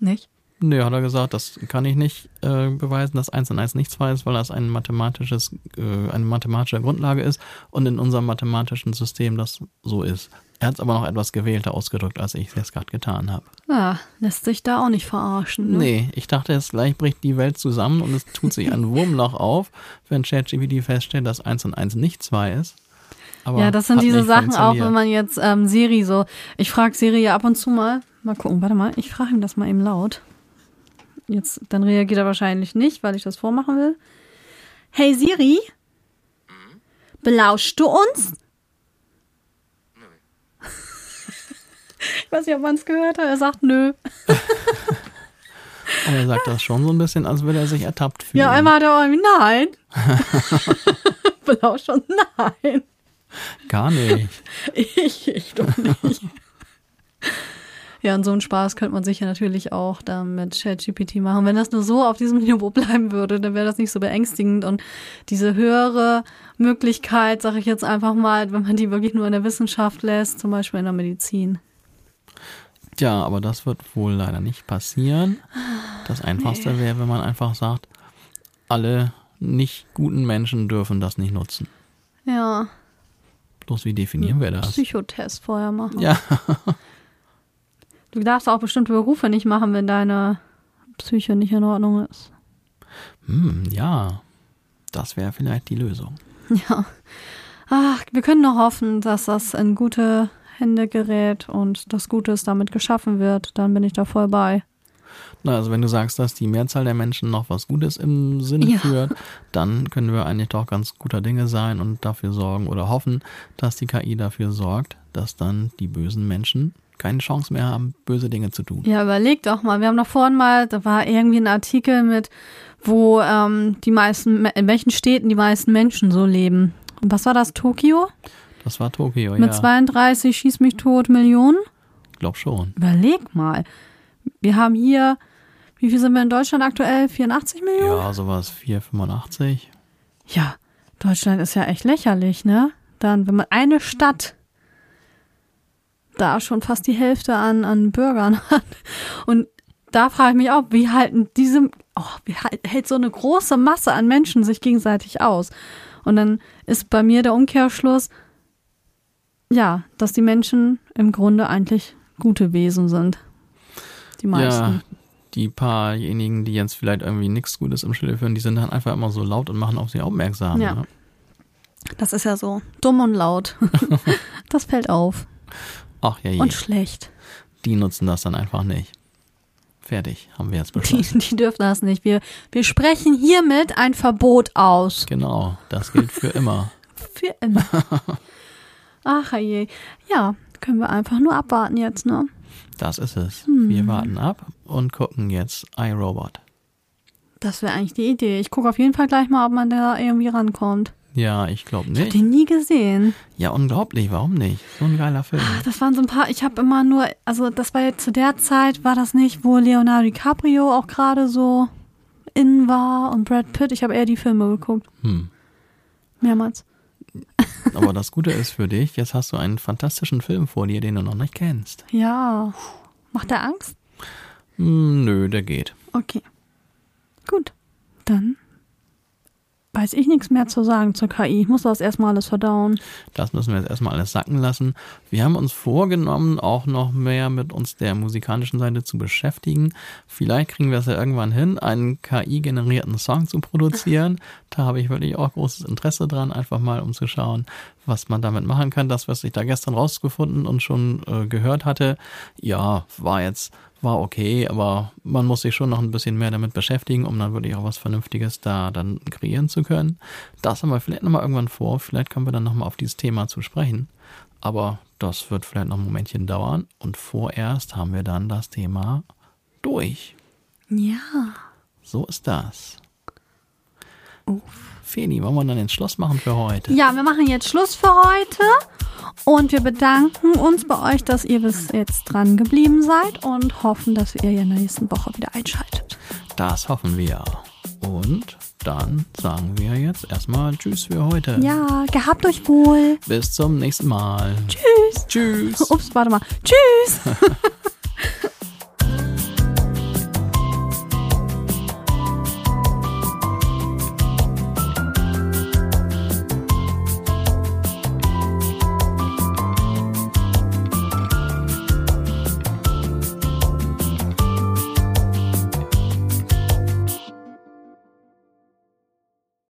Nicht? Nö, hat er gesagt, das kann ich nicht äh, beweisen, dass 1 und 1 nicht 2 ist, weil das ein mathematisches, äh, eine mathematische Grundlage ist und in unserem mathematischen System das so ist. Er hat es aber noch etwas gewählter ausgedrückt, als ich es gerade getan habe. Ja, lässt sich da auch nicht verarschen. Ne? Nee, ich dachte, jetzt gleich bricht die Welt zusammen und es tut sich ein Wurmloch auf, wenn ChatGPT feststellt, dass 1 und 1 nicht 2 ist. Aber ja, das sind diese Sachen auch, wenn man jetzt ähm, Siri so, ich frage Siri ja ab und zu mal, mal gucken, warte mal, ich frage ihm das mal eben laut. Jetzt, dann reagiert er wahrscheinlich nicht, weil ich das vormachen will. Hey Siri, belauschst du uns? Ich weiß nicht, ob man es gehört hat. Er sagt nö. Aber er sagt das schon so ein bisschen, als würde er sich ertappt fühlen. Ja, einmal hat er auch irgendwie nein. Belauscht uns nein. Gar nicht. ich, ich doch nicht. Ja, und so einen Spaß könnte man sich ja natürlich auch da mit ChatGPT machen. Wenn das nur so auf diesem Niveau bleiben würde, dann wäre das nicht so beängstigend. Und diese höhere Möglichkeit, sage ich jetzt einfach mal, wenn man die wirklich nur in der Wissenschaft lässt, zum Beispiel in der Medizin. Ja, aber das wird wohl leider nicht passieren. Das Einfachste nee. wäre, wenn man einfach sagt, alle nicht guten Menschen dürfen das nicht nutzen. Ja. Bloß wie definieren wir das? Psychotest vorher machen. Ja. du darfst auch bestimmte Berufe nicht machen, wenn deine Psyche nicht in Ordnung ist. Hm, ja. Das wäre vielleicht die Lösung. Ja. Ach, wir können nur hoffen, dass das in gute Hände gerät und das Gutes damit geschaffen wird. Dann bin ich da voll bei. Na, also wenn du sagst, dass die Mehrzahl der Menschen noch was Gutes im Sinne ja. führt, dann können wir eigentlich doch ganz guter Dinge sein und dafür sorgen oder hoffen, dass die KI dafür sorgt, dass dann die bösen Menschen keine Chance mehr haben, böse Dinge zu tun. Ja, überleg doch mal. Wir haben doch vorhin mal, da war irgendwie ein Artikel mit wo ähm, die meisten, in welchen Städten die meisten Menschen so leben. Und was war das? Tokio? Das war Tokio, Mit ja. 32 schieß mich tot Millionen? Ich glaube schon. Überleg mal. Wir haben hier, wie viel sind wir in Deutschland aktuell? 84 Millionen? Ja, sowas 485. Ja, Deutschland ist ja echt lächerlich, ne? Dann, wenn man eine Stadt da schon fast die Hälfte an, an Bürgern hat. Und da frage ich mich auch, wie halten diese, oh, wie hält so eine große Masse an Menschen sich gegenseitig aus? Und dann ist bei mir der Umkehrschluss, ja, dass die Menschen im Grunde eigentlich gute Wesen sind. Die meisten. Ja, die paarjenigen, die jetzt vielleicht irgendwie nichts Gutes im Schilde führen, die sind dann einfach immer so laut und machen auf sie aufmerksam. Ja. Ne? Das ist ja so dumm und laut. das fällt auf. Ach ja, je. Und schlecht. die nutzen das dann einfach nicht. Fertig, haben wir jetzt Die, beschlossen. die dürfen das nicht. Wir, wir sprechen hiermit ein Verbot aus. Genau, das gilt für immer. Für immer. Ach je. Ja, können wir einfach nur abwarten jetzt, ne? Das ist es. Hm. Wir warten ab und gucken jetzt iRobot. Das wäre eigentlich die Idee. Ich gucke auf jeden Fall gleich mal, ob man da irgendwie rankommt. Ja, ich glaube Ich habe nicht. den nie gesehen. Ja, unglaublich, warum nicht? So ein geiler Film. Das waren so ein paar, ich habe immer nur, also das war jetzt zu der Zeit, war das nicht, wo Leonardo DiCaprio auch gerade so in war und Brad Pitt. Ich habe eher die Filme geguckt. Hm. Mehrmals. Aber das Gute ist für dich, jetzt hast du einen fantastischen Film vor dir, den du noch nicht kennst. Ja. Macht der Angst? Hm, nö, der geht. Okay. Gut. Dann weiß ich nichts mehr zu sagen zur KI. Ich muss das erstmal alles verdauen. Das müssen wir jetzt erstmal alles sacken lassen. Wir haben uns vorgenommen, auch noch mehr mit uns der musikalischen Seite zu beschäftigen. Vielleicht kriegen wir es ja irgendwann hin, einen KI-generierten Song zu produzieren. Da habe ich wirklich auch großes Interesse dran, einfach mal um zu schauen, was man damit machen kann. Das, was ich da gestern rausgefunden und schon äh, gehört hatte, ja, war jetzt war okay, aber man muss sich schon noch ein bisschen mehr damit beschäftigen, um dann wirklich auch was Vernünftiges da dann kreieren zu können. Das haben wir vielleicht nochmal irgendwann vor. Vielleicht kommen wir dann nochmal auf dieses Thema zu sprechen. Aber das wird vielleicht noch ein Momentchen dauern. Und vorerst haben wir dann das Thema durch. Ja. So ist das. Feni, wollen wir dann den Schluss machen für heute? Ja, wir machen jetzt Schluss für heute. Und wir bedanken uns bei euch, dass ihr bis jetzt dran geblieben seid und hoffen, dass ihr in der nächsten Woche wieder einschaltet. Das hoffen wir. Und dann sagen wir jetzt erstmal Tschüss für heute. Ja, gehabt euch wohl. Bis zum nächsten Mal. Tschüss. Tschüss. Ups, warte mal. Tschüss.